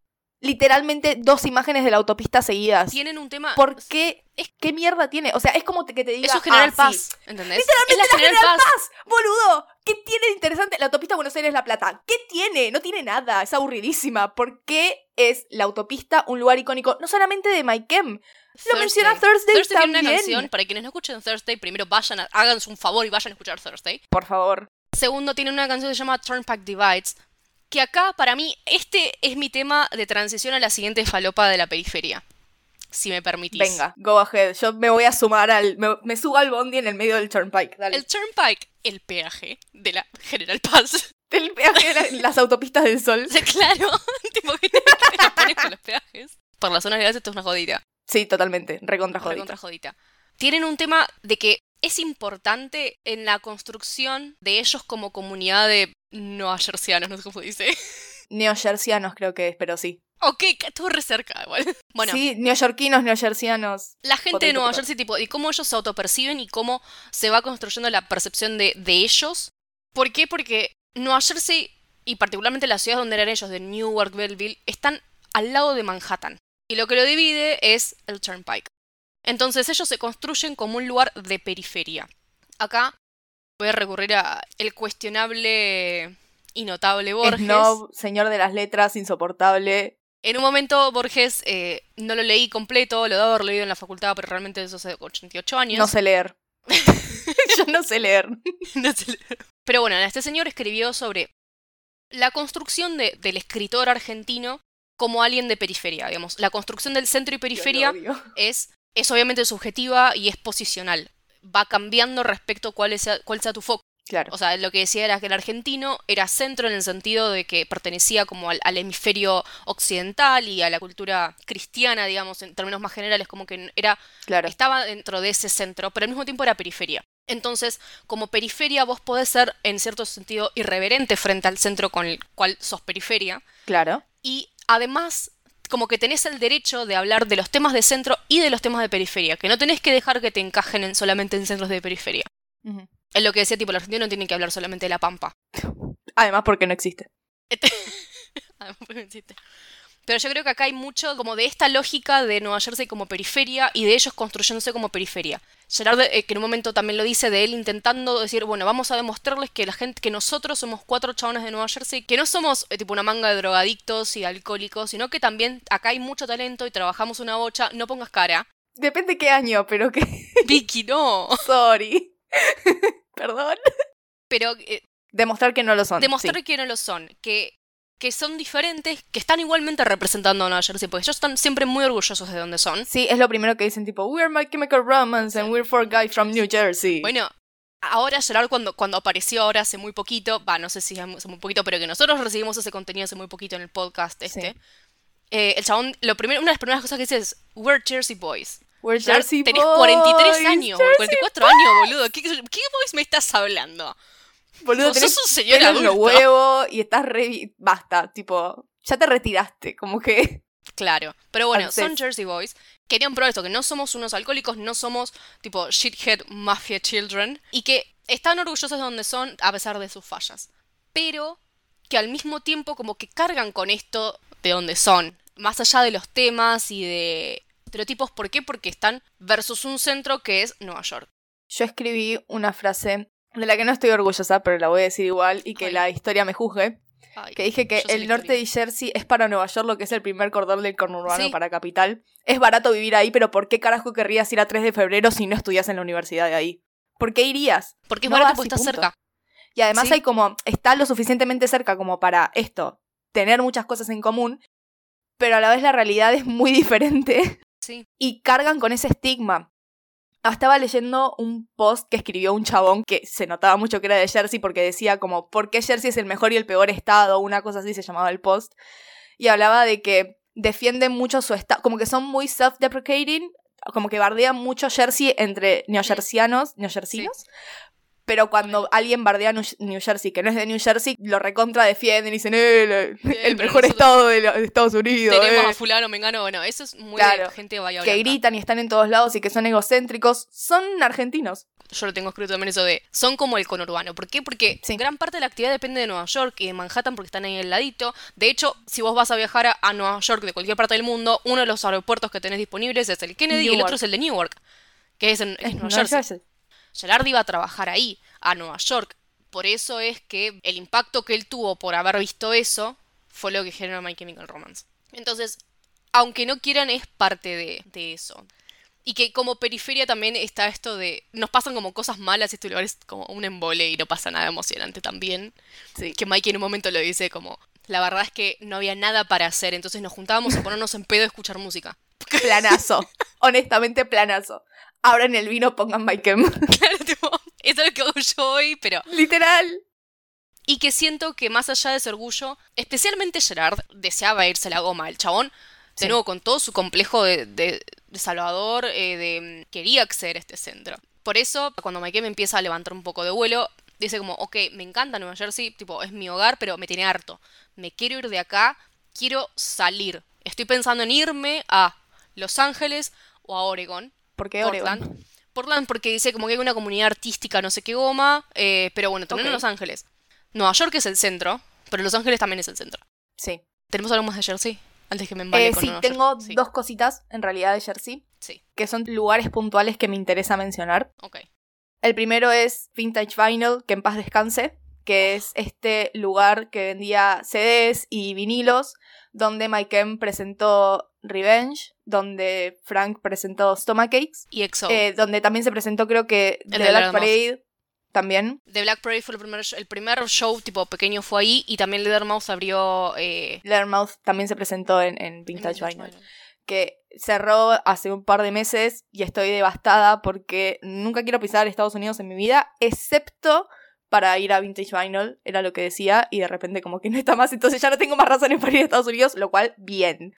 [SPEAKER 1] Literalmente dos imágenes de la autopista seguidas.
[SPEAKER 2] tienen un tema.
[SPEAKER 1] ¿Por qué? ¿Qué mierda tiene? O sea, es como que te diga.
[SPEAKER 2] Es un General
[SPEAKER 1] ah,
[SPEAKER 2] Paz.
[SPEAKER 1] Literalmente
[SPEAKER 2] es la
[SPEAKER 1] la
[SPEAKER 2] General,
[SPEAKER 1] General
[SPEAKER 2] Paz.
[SPEAKER 1] Paz, boludo. ¿Qué tiene de interesante la autopista Buenos Aires-La Plata? ¿Qué tiene? No tiene nada. Es aburridísima. ¿Por qué es la autopista un lugar icónico? No solamente de Maikem. Lo menciona Thursday,
[SPEAKER 2] Thursday tiene
[SPEAKER 1] también.
[SPEAKER 2] una canción, para quienes no escuchen Thursday, primero vayan, a, háganse un favor y vayan a escuchar Thursday.
[SPEAKER 1] Por favor.
[SPEAKER 2] Segundo, tiene una canción que se llama Turnpike Divides, que acá, para mí, este es mi tema de transición a la siguiente falopa de la periferia. Si me permitís.
[SPEAKER 1] Venga, go ahead. Yo me voy a sumar al. Me, me subo al bondi en el medio del turnpike. Dale.
[SPEAKER 2] El Turnpike, el peaje de la General Paz.
[SPEAKER 1] El peaje de la- las autopistas del sol.
[SPEAKER 2] Claro, tipo que pones con los peajes. Por las zonas legales esto es una jodida.
[SPEAKER 1] Sí, totalmente. Recontra jodida.
[SPEAKER 2] Recontra jodita. Tienen un tema de que es importante en la construcción de ellos como comunidad de no no sé cómo dice.
[SPEAKER 1] Neojercianos creo que es, pero sí.
[SPEAKER 2] Ok, estuvo re cerca igual. Bueno,
[SPEAKER 1] Sí, neoyorquinos, neojercianos.
[SPEAKER 2] la gente de Nueva. Jersey, tipo, y cómo ellos se autoperciben y cómo se va construyendo la percepción de, de ellos. ¿Por qué? Porque Nueva Jersey, y particularmente la ciudad donde eran ellos, de Newark, Belleville, están al lado de Manhattan. Y lo que lo divide es el Turnpike. Entonces ellos se construyen como un lugar de periferia. Acá voy a recurrir a el cuestionable y notable Borges.
[SPEAKER 1] Snob, señor de las letras, insoportable.
[SPEAKER 2] En un momento Borges eh, no lo leí completo, lo debo haber leído en la facultad, pero realmente eso hace 88 años.
[SPEAKER 1] No sé leer. Yo no sé leer.
[SPEAKER 2] No sé leer. Pero bueno, este señor escribió sobre la construcción de- del escritor argentino como alguien de periferia, digamos. La construcción del centro y periferia es, es obviamente subjetiva y es posicional. Va cambiando respecto a cuál, sea, cuál sea tu foco.
[SPEAKER 1] Claro.
[SPEAKER 2] O sea, lo que decía era que el argentino era centro en el sentido de que pertenecía como al, al hemisferio occidental y a la cultura cristiana, digamos, en términos más generales, como que era
[SPEAKER 1] claro.
[SPEAKER 2] estaba dentro de ese centro, pero al mismo tiempo era periferia. Entonces, como periferia, vos podés ser, en cierto sentido, irreverente frente al centro con el cual sos periferia.
[SPEAKER 1] Claro.
[SPEAKER 2] Y además, como que tenés el derecho de hablar de los temas de centro y de los temas de periferia, que no tenés que dejar que te encajen en- solamente en centros de periferia. Es lo que decía, tipo, el argentino no tiene que hablar solamente de la pampa.
[SPEAKER 1] Además, porque no existe.
[SPEAKER 2] Además, porque no existe. Pero yo creo que acá hay mucho como de esta lógica de Nueva Jersey como periferia y de ellos construyéndose como periferia. Gerard, eh, que en un momento también lo dice, de él intentando decir, bueno, vamos a demostrarles que la gente, que nosotros somos cuatro chabones de Nueva Jersey, que no somos eh, tipo una manga de drogadictos y alcohólicos, sino que también acá hay mucho talento y trabajamos una bocha, no pongas cara.
[SPEAKER 1] Depende qué año, pero que...
[SPEAKER 2] Vicky, no.
[SPEAKER 1] Sorry. Perdón.
[SPEAKER 2] Pero eh,
[SPEAKER 1] Demostrar que no lo son.
[SPEAKER 2] demostrar
[SPEAKER 1] sí.
[SPEAKER 2] que no lo son, que, que son diferentes, que están igualmente representando a Nueva Jersey, porque ellos están siempre muy orgullosos de donde son.
[SPEAKER 1] Sí, es lo primero que dicen, tipo, We're My Chemical Romance and we're four guys from New Jersey.
[SPEAKER 2] Bueno, ahora Gerard cuando, cuando apareció ahora hace muy poquito, va, no sé si hace muy poquito, pero que nosotros recibimos ese contenido hace muy poquito en el podcast este.
[SPEAKER 1] Sí.
[SPEAKER 2] eh, el chabón, lo primero, una de las primeras cosas que dice es, We're Jersey Boys.
[SPEAKER 1] We're Jersey
[SPEAKER 2] tenés
[SPEAKER 1] boys,
[SPEAKER 2] 43 años,
[SPEAKER 1] Jersey
[SPEAKER 2] 44 años, boludo. ¿Qué, ¿Qué boys me estás hablando?
[SPEAKER 1] Boludo, tenés
[SPEAKER 2] sos un señor
[SPEAKER 1] los
[SPEAKER 2] adulto.
[SPEAKER 1] huevos y estás re... Basta, tipo, ya te retiraste, como que...
[SPEAKER 2] Claro, pero bueno, son Jersey Boys. Querían probar esto, que no somos unos alcohólicos, no somos tipo shithead mafia children, y que están orgullosos de donde son a pesar de sus fallas. Pero que al mismo tiempo como que cargan con esto de donde son, más allá de los temas y de estereotipos. ¿Por qué? Porque están versus un centro que es Nueva York.
[SPEAKER 1] Yo escribí una frase de la que no estoy orgullosa, pero la voy a decir igual y que
[SPEAKER 2] Ay.
[SPEAKER 1] la historia me juzgue.
[SPEAKER 2] Ay,
[SPEAKER 1] Que dije que el norte de Jersey es para Nueva York lo que es el primer cordón del conurbano
[SPEAKER 2] Sí.
[SPEAKER 1] para capital. Es barato vivir ahí, pero ¿por qué carajo querrías ir a 3 de febrero si no estudias en la universidad de ahí? ¿Por qué irías?
[SPEAKER 2] Porque es
[SPEAKER 1] no
[SPEAKER 2] barato porque
[SPEAKER 1] y
[SPEAKER 2] está
[SPEAKER 1] punto.
[SPEAKER 2] cerca.
[SPEAKER 1] Y además
[SPEAKER 2] Sí.
[SPEAKER 1] hay como, está lo suficientemente cerca como para esto, tener muchas cosas en común, pero a la vez la realidad es muy diferente
[SPEAKER 2] Sí.
[SPEAKER 1] y cargan con ese estigma. Ah, Estaba leyendo un post que escribió un chabón que se notaba mucho que era de Jersey porque decía como, ¿por qué Jersey es el mejor y el peor estado? Una cosa así se llamaba el post. Y hablaba de que defienden mucho su estado, como que son muy self-deprecating, como que bardean mucho Jersey entre neojercianos, neojercinos. Pero cuando alguien bardea New Jersey, que no es de New Jersey, lo recontra defienden y dicen, eh, el, mejor estado de, Estados Unidos.
[SPEAKER 2] Tenemos
[SPEAKER 1] eh".
[SPEAKER 2] a fulano, mengano, bueno, eso es muy
[SPEAKER 1] Claro,
[SPEAKER 2] de gente vaya
[SPEAKER 1] que gritan y están en todos lados y que son egocéntricos, son argentinos.
[SPEAKER 2] yo lo tengo escrito también eso de son como el conurbano. ¿Por qué? Porque
[SPEAKER 1] Sí.
[SPEAKER 2] gran parte de la actividad depende de Nueva York y de Manhattan porque están ahí al ladito. De hecho, si vos vas a viajar a, a Nueva York de cualquier parte del mundo, uno de los aeropuertos que tenés disponibles es el Kennedy y el otro es el de Newark, que es en, es Nueva
[SPEAKER 1] Nueva
[SPEAKER 2] Jersey.
[SPEAKER 1] Jersey.
[SPEAKER 2] Gerard iba a trabajar ahí, a Nueva York. Por eso es que el impacto que él tuvo por haber visto eso fue lo que generó My Chemical Romance. Entonces, aunque no quieran, es parte de, de eso. Y que como periferia también está esto de. Nos pasan como cosas malas y este lugar es como un embole y no pasa nada emocionante también.
[SPEAKER 1] Sí.
[SPEAKER 2] Que Mike en un momento lo dice como. La verdad es que no había nada para hacer, entonces nos juntábamos a ponernos en pedo a escuchar música.
[SPEAKER 1] Planazo. Honestamente, planazo. Abran el vino, pongan Maikem.
[SPEAKER 2] Claro, tipo, eso es lo que hago yo hoy, pero
[SPEAKER 1] Literal.
[SPEAKER 2] Y que siento que más allá de ese orgullo, especialmente Gerard deseaba irse a la goma. El chabón, de
[SPEAKER 1] Sí.
[SPEAKER 2] nuevo, con todo su complejo de, de- de Salvador, eh, de quería acceder a este centro. Por eso, cuando Mike me empieza a levantar un poco de vuelo, dice como, ok, me encanta Nueva Jersey, tipo, es mi hogar, pero me tiene harto. Me quiero ir de acá, quiero salir. Estoy pensando en irme a Los Ángeles o a Oregon.
[SPEAKER 1] Porque
[SPEAKER 2] Portland.
[SPEAKER 1] Oregon.
[SPEAKER 2] Portland porque dice como que hay una comunidad artística, no sé qué goma, eh, pero bueno, también en
[SPEAKER 1] Ok.
[SPEAKER 2] Los Ángeles. Nueva York es el centro, pero Los Ángeles también es el centro.
[SPEAKER 1] Sí.
[SPEAKER 2] ¿Tenemos algo más de Jersey? Antes que me embale
[SPEAKER 1] Eh,
[SPEAKER 2] con
[SPEAKER 1] sí,
[SPEAKER 2] Nueva
[SPEAKER 1] tengo
[SPEAKER 2] York. Sí,
[SPEAKER 1] dos cositas en realidad de Jersey,
[SPEAKER 2] Sí,
[SPEAKER 1] que son lugares puntuales que me interesa mencionar.
[SPEAKER 2] ok.
[SPEAKER 1] El primero es Vintage Vinyl, que en paz descanse, que es este lugar que vendía CDs y vinilos, donde Mike presentó Revenge, donde Frank presentó Stomachakes,
[SPEAKER 2] Y EXO.
[SPEAKER 1] eh, donde también se presentó creo que The Black. Parade también.
[SPEAKER 2] The Black Parade fue el primer, el primer show tipo pequeño fue ahí y también Leathermouth abrió... Eh,
[SPEAKER 1] Leathermouth también se presentó en, Vintage Vinyl.
[SPEAKER 2] Vinyl.
[SPEAKER 1] que cerró hace un par de meses y estoy devastada porque nunca quiero pisar Estados Unidos en mi vida, excepto para ir a Vintage Vinyl, era lo que decía, y de repente como que no está más, entonces ya no tengo más razones para ir a Estados Unidos, lo cual, bien.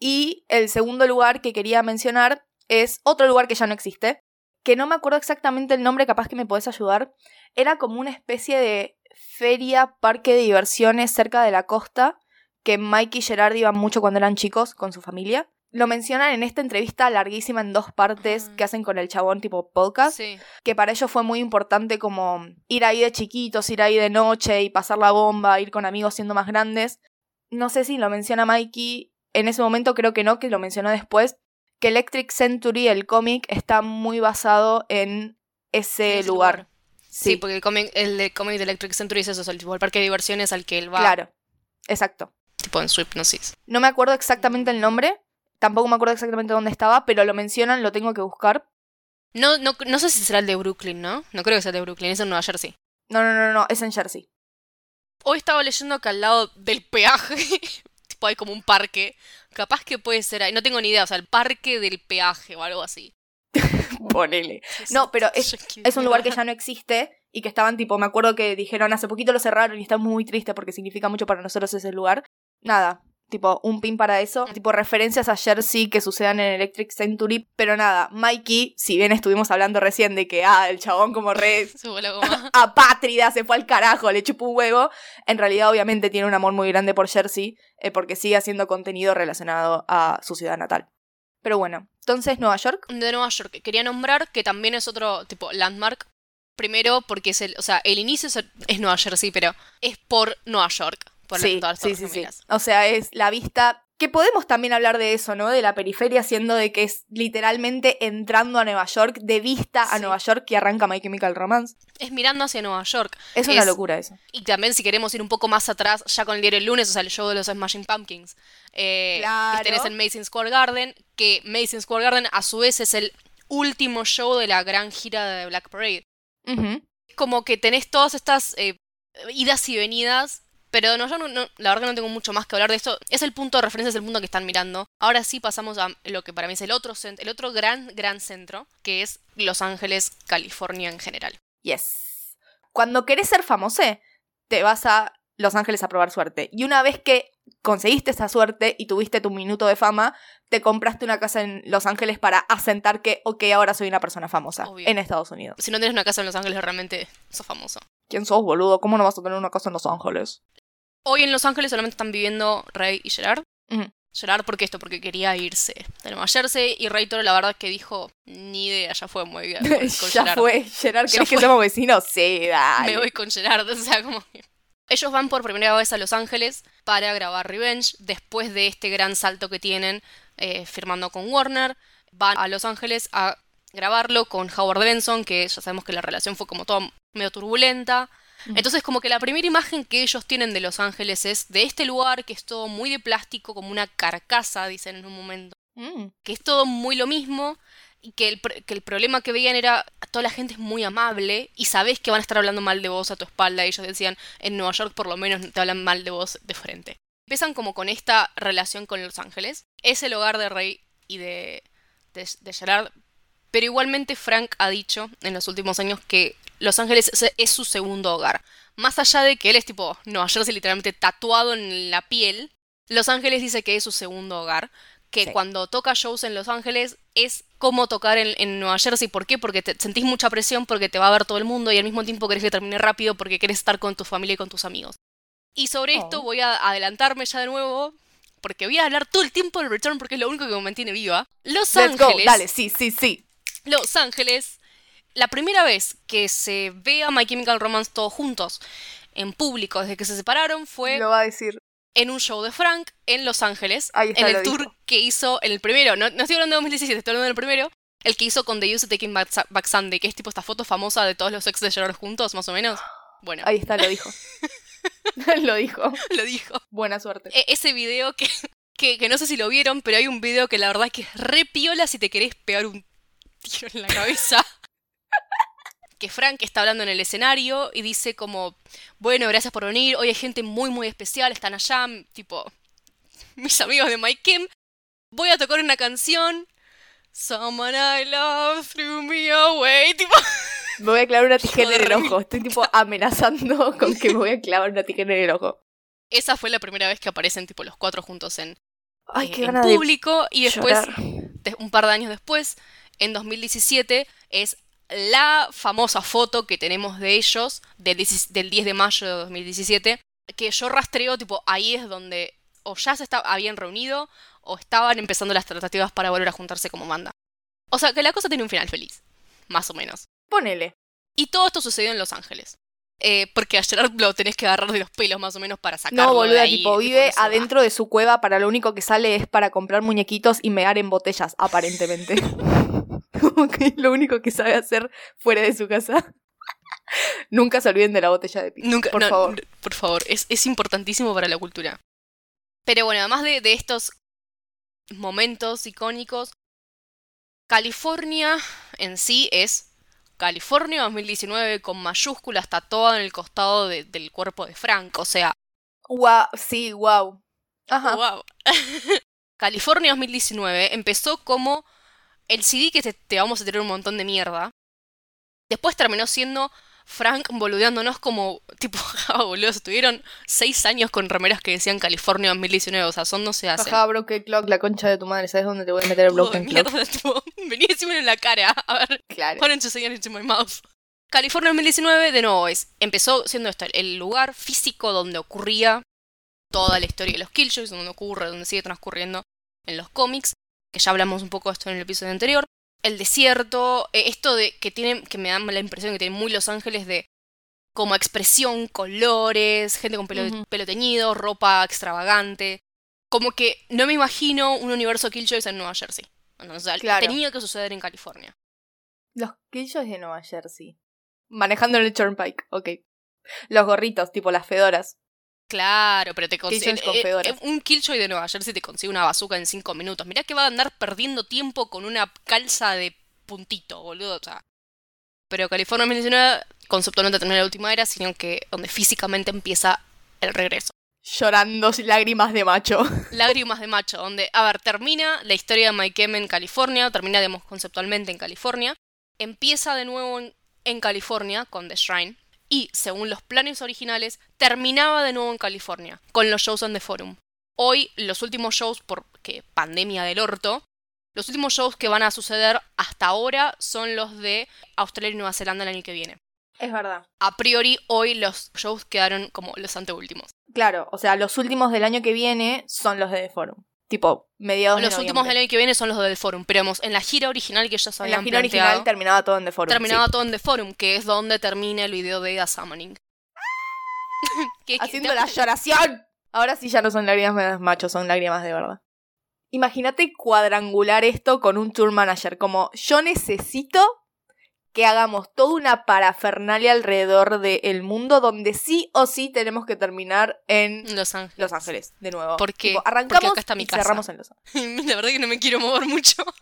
[SPEAKER 1] Y el segundo lugar que quería mencionar es otro lugar que ya no existe, que no me acuerdo exactamente el nombre, capaz que me podés ayudar. Era como una especie de feria, parque de diversiones cerca de la costa, que Mike y Gerard iban mucho cuando eran chicos con su familia. lo mencionan en esta entrevista larguísima en dos partes que hacen con el chabón tipo podcast,
[SPEAKER 2] Sí.
[SPEAKER 1] que para ellos fue muy importante como ir ahí de chiquitos, ir ahí de noche y pasar la bomba, ir con amigos siendo más grandes. No sé si lo menciona Mikey, en ese momento creo que no, que lo mencionó después, que Electric Century, el cómic, está muy basado en ese
[SPEAKER 2] ese
[SPEAKER 1] lugar.
[SPEAKER 2] lugar. Sí, porque el cómic, el cómic de Electric Century es eso, es el, tipo, el parque de diversiones al que él va,
[SPEAKER 1] Claro, exacto.
[SPEAKER 2] tipo en su hipnosis.
[SPEAKER 1] No me acuerdo exactamente el nombre, tampoco me acuerdo exactamente dónde estaba, pero lo mencionan, lo tengo que buscar.
[SPEAKER 2] No, no, no sé si será el de Brooklyn, ¿no? No creo que sea el de Brooklyn, es en Nueva Jersey.
[SPEAKER 1] No, no, no, no, es en Jersey.
[SPEAKER 2] Hoy estaba leyendo que al lado del peaje, hay como un parque, capaz que puede ser ahí, no tengo ni idea, o sea, el parque del peaje o algo así.
[SPEAKER 1] Ponele. No, pero es, es un lugar que ya no existe y que estaban tipo, me acuerdo que dijeron hace poquito lo cerraron y está muy triste porque significa mucho para nosotros ese lugar. Nada, tipo, un pin para eso. Tipo, referencias a Jersey que sucedan en Electric Century. Pero nada, Mikey, si bien estuvimos hablando recién de que, ah, el chabón como re apátrida, se fue al carajo, le chupó un huevo. En realidad, obviamente, tiene un amor muy grande por Jersey, eh, porque sigue haciendo contenido relacionado a su ciudad natal. Pero bueno, entonces Nueva York.
[SPEAKER 2] de Nueva York. Quería nombrar que también es otro tipo landmark. Primero porque es el, o sea, el inicio es, es Nueva Jersey, pero es por Nueva York. Por
[SPEAKER 1] Sí,
[SPEAKER 2] todas las
[SPEAKER 1] sí, sí. O sea, es la vista. Que podemos también hablar de eso, ¿no? De la periferia, siendo de que es literalmente entrando a Nueva York, de vista a. Nueva York, que arranca My Chemical Romance.
[SPEAKER 2] Es mirando hacia Nueva York.
[SPEAKER 1] Es una
[SPEAKER 2] Es-
[SPEAKER 1] locura eso.
[SPEAKER 2] Y también si queremos ir un poco más atrás, ya con el diario el lunes, o sea, el show de los Smashing Pumpkins. Eh,
[SPEAKER 1] Claro.
[SPEAKER 2] Tenés el Mason Square Garden, que Mason Square Garden a su vez es el último show de la gran gira de Black Parade.
[SPEAKER 1] Ujú.
[SPEAKER 2] Como que tenés todas estas eh, idas y venidas, pero no, yo no, no- la verdad que no tengo mucho más que hablar de esto. Es el punto de referencia, es el punto que están mirando. Ahora sí pasamos a lo que para mí es el otro, el otro gran, gran centro, que es Los Ángeles, California en general.
[SPEAKER 1] Yes. Cuando querés ser famoso, te vas a Los Ángeles a probar suerte. Y una vez que conseguiste esa suerte y tuviste tu minuto de fama, te compraste una casa en Los Ángeles para asentar que, ok, ahora soy una persona famosa
[SPEAKER 2] Obvio.
[SPEAKER 1] en Estados Unidos.
[SPEAKER 2] Si no tenés una casa en Los Ángeles, realmente sos famoso.
[SPEAKER 1] ¿Quién sos, boludo? ¿Cómo no vas a tener una casa en Los Ángeles?
[SPEAKER 2] Hoy en Los Ángeles solamente están viviendo Ray y Gerard. Gerard, ¿por qué esto? Porque quería irse de Nueva Jersey. Y Toro, la verdad, que dijo: Ni idea, ya fue muy bien.
[SPEAKER 1] ya
[SPEAKER 2] Gerard.
[SPEAKER 1] fue, Gerard, ¿querés que seamos vecinos? Sí, dale.
[SPEAKER 2] Me voy con Gerard. O sea, como que. Ellos van por primera vez a Los Ángeles para grabar Revenge. Después de este gran salto que tienen eh, firmando con Warner, van a Los Ángeles a grabarlo con Howard Benson, que ya sabemos que la relación fue como toda medio turbulenta. Entonces, como que la primera imagen que ellos tienen de Los Ángeles es de este lugar que es todo muy de plástico, como una carcasa, dicen en un momento.
[SPEAKER 1] Mm.
[SPEAKER 2] Que es todo muy lo mismo y que el, que el problema que veían era toda la gente es muy amable y sabes que van a estar hablando mal de vos a tu espalda. Y ellos decían, en Nueva York por lo menos no te hablan mal de vos de frente. Empiezan como con esta relación con Los Ángeles. Es el hogar de Rey y de, de, de Gerard. Pero igualmente Frank ha dicho en los últimos años que Los Ángeles es, su segundo hogar. Más allá de que él es tipo Nueva Jersey literalmente tatuado en la piel, Los Ángeles dice que es su segundo hogar. Que
[SPEAKER 1] Sí.
[SPEAKER 2] cuando toca shows en Los Ángeles es como tocar en, en Nueva Jersey. ¿Por qué? Porque te sentís mucha presión, porque te va a ver todo el mundo y al mismo tiempo querés que termine rápido porque querés estar con tu familia y con tus amigos. Y sobre esto
[SPEAKER 1] Oh.
[SPEAKER 2] voy a adelantarme ya de nuevo, porque voy a hablar todo el tiempo del Return porque es lo único que me mantiene viva. Los
[SPEAKER 1] Let's go,
[SPEAKER 2] Ángeles.
[SPEAKER 1] dale, sí, sí, sí.
[SPEAKER 2] Los Ángeles. La primera vez que se ve a My Chemical Romance todos juntos en público desde que se separaron fue
[SPEAKER 1] Lo va a decir.
[SPEAKER 2] en un show de Frank en Los Ángeles,
[SPEAKER 1] Ahí está,
[SPEAKER 2] en el tour
[SPEAKER 1] dijo.
[SPEAKER 2] que hizo en el primero. No, no estoy hablando de 2017, estoy hablando del primero. El que hizo con The Use Taking Back Sunday, que es tipo esta foto famosa de todos los ex de Gerard juntos, más o menos. Bueno,
[SPEAKER 1] Ahí está, lo dijo. lo dijo.
[SPEAKER 2] lo dijo.
[SPEAKER 1] Buena suerte.
[SPEAKER 2] E- ese video que, que, que no sé si lo vieron, pero hay un video que la verdad es que es re piola si te querés pegar un tiro en la cabeza. que Frank está hablando en el escenario y dice como, bueno, gracias por venir, hoy hay gente muy muy especial, están allá, tipo, mis amigos de My Kim. Voy a tocar una canción. Someone I love threw me away. Tipo,
[SPEAKER 1] Me voy a clavar una tijera en el ojo. Estoy tipo amenazando con que me voy a clavar una tijera en el ojo.
[SPEAKER 2] esa fue la primera vez que aparecen tipo los cuatro juntos en,
[SPEAKER 1] Ay,
[SPEAKER 2] eh,
[SPEAKER 1] qué
[SPEAKER 2] en
[SPEAKER 1] ganas de
[SPEAKER 2] público. Y después de- un par de años después, en 2017, es la famosa foto que tenemos de ellos del, 10 del 10 de mayo de 2017, que yo rastreo, tipo, ahí es donde o ya se habían reunido o estaban empezando las tratativas para volver a juntarse como banda. O sea, que la cosa tiene un final feliz, más o menos.
[SPEAKER 1] Ponele.
[SPEAKER 2] Y todo esto sucedió en Los Ángeles. Eh, porque a Gerard lo tenés que agarrar de los pelos más o menos para sacarlo
[SPEAKER 1] No, boluda,
[SPEAKER 2] de ahí,
[SPEAKER 1] tipo, vive
[SPEAKER 2] va.
[SPEAKER 1] adentro de su cueva, para lo único que sale es para comprar muñequitos y mear en botellas, aparentemente. Como que lo único que sabe hacer fuera de su casa. Nunca se olviden de la botella de.
[SPEAKER 2] Nunca,
[SPEAKER 1] por
[SPEAKER 2] no,
[SPEAKER 1] favor.
[SPEAKER 2] por favor, es, es importantísimo para la cultura. Pero bueno, además de, de estos momentos icónicos, California en sí es California 2019 con mayúsculas tatuada en el costado de- del cuerpo de Frank. O sea,
[SPEAKER 1] Guau, sí, wow. Ajá.
[SPEAKER 2] wow. California 2019 empezó como el CD que te, te vamos a tener un montón de mierda. Después terminó siendo Frank boludeándonos como, tipo, ah, boludo, estuvieron seis años con remeras que decían California 2019, o sea, son no se hacen.
[SPEAKER 1] Ajá, Broken Clock, la concha de tu madre. ¿Sabes dónde te voy a meter el Broken Clock?
[SPEAKER 2] mierda, tipo, vení a en la cara, a ver,
[SPEAKER 1] Claro.
[SPEAKER 2] why don't you say into my mouth? California 2019, de nuevo, es, empezó siendo esto, el lugar físico donde ocurría toda la historia de los Killjoys, donde ocurre, donde sigue transcurriendo en los cómics, que ya hablamos un poco de esto en el episodio anterior. El desierto, eh, esto de que tiene, que me da la impresión que tiene muy Los Ángeles de como expresión, colores, gente con pelo, teñido, ropa extravagante. Como que no me imagino un universo Killjoys en Nueva Jersey. O sea,
[SPEAKER 1] Claro.
[SPEAKER 2] tenía que suceder en California.
[SPEAKER 1] Los Killjoys de Nueva Jersey. Manejando en el Turnpike, ok. Los gorritos, tipo las fedoras.
[SPEAKER 2] Claro, pero te consigue.
[SPEAKER 1] Con fedoras.
[SPEAKER 2] un Killjoy de Nueva Jersey te consigue una bazooka en 5 minutos. Mirá que va a andar perdiendo tiempo con una calza de puntito, boludo. O sea. Pero California 2019 conceptualmente termina la última era, sino que donde físicamente empieza el regreso.
[SPEAKER 1] Llorando lágrimas de macho.
[SPEAKER 2] Lágrimas de macho, donde, a ver, termina la historia de Mike M en California, termina, digamos, conceptualmente en California, empieza de nuevo en, en California con The Shrine, y, según los planes originales, terminaba de nuevo en California, con los shows en The Forum. Hoy, los últimos shows, porque pandemia del orto, los últimos shows que van a suceder hasta ahora son los de Australia y Nueva Zelanda el año que viene.
[SPEAKER 1] Es verdad.
[SPEAKER 2] A priori, hoy los shows quedaron como los anteúltimos.
[SPEAKER 1] Claro, o sea, los últimos del año que viene son los de The Forum. Tipo, mediados
[SPEAKER 2] Los
[SPEAKER 1] de
[SPEAKER 2] últimos del año que viene son los del Forum, pero en la gira original que ya se
[SPEAKER 1] En la
[SPEAKER 2] habían
[SPEAKER 1] gira original terminaba todo en The Forum.
[SPEAKER 2] terminaba
[SPEAKER 1] sí.
[SPEAKER 2] todo en The Forum, que es donde termina el video de A Summoning. Que-
[SPEAKER 1] Haciendo la lloración. Ahora sí ya no son lágrimas de macho, son lágrimas de verdad. Imagínate cuadrangular esto con un tour manager. Como yo necesito que hagamos toda una parafernalia alrededor del mundo donde sí o sí tenemos que terminar en
[SPEAKER 2] Los Ángeles.
[SPEAKER 1] Los Ángeles, de nuevo.
[SPEAKER 2] Porque-
[SPEAKER 1] Tipo,
[SPEAKER 2] porque
[SPEAKER 1] arrancamos
[SPEAKER 2] acá está mi
[SPEAKER 1] y
[SPEAKER 2] casa.
[SPEAKER 1] cerramos en Los Ángeles.
[SPEAKER 2] La verdad que no me quiero mover mucho.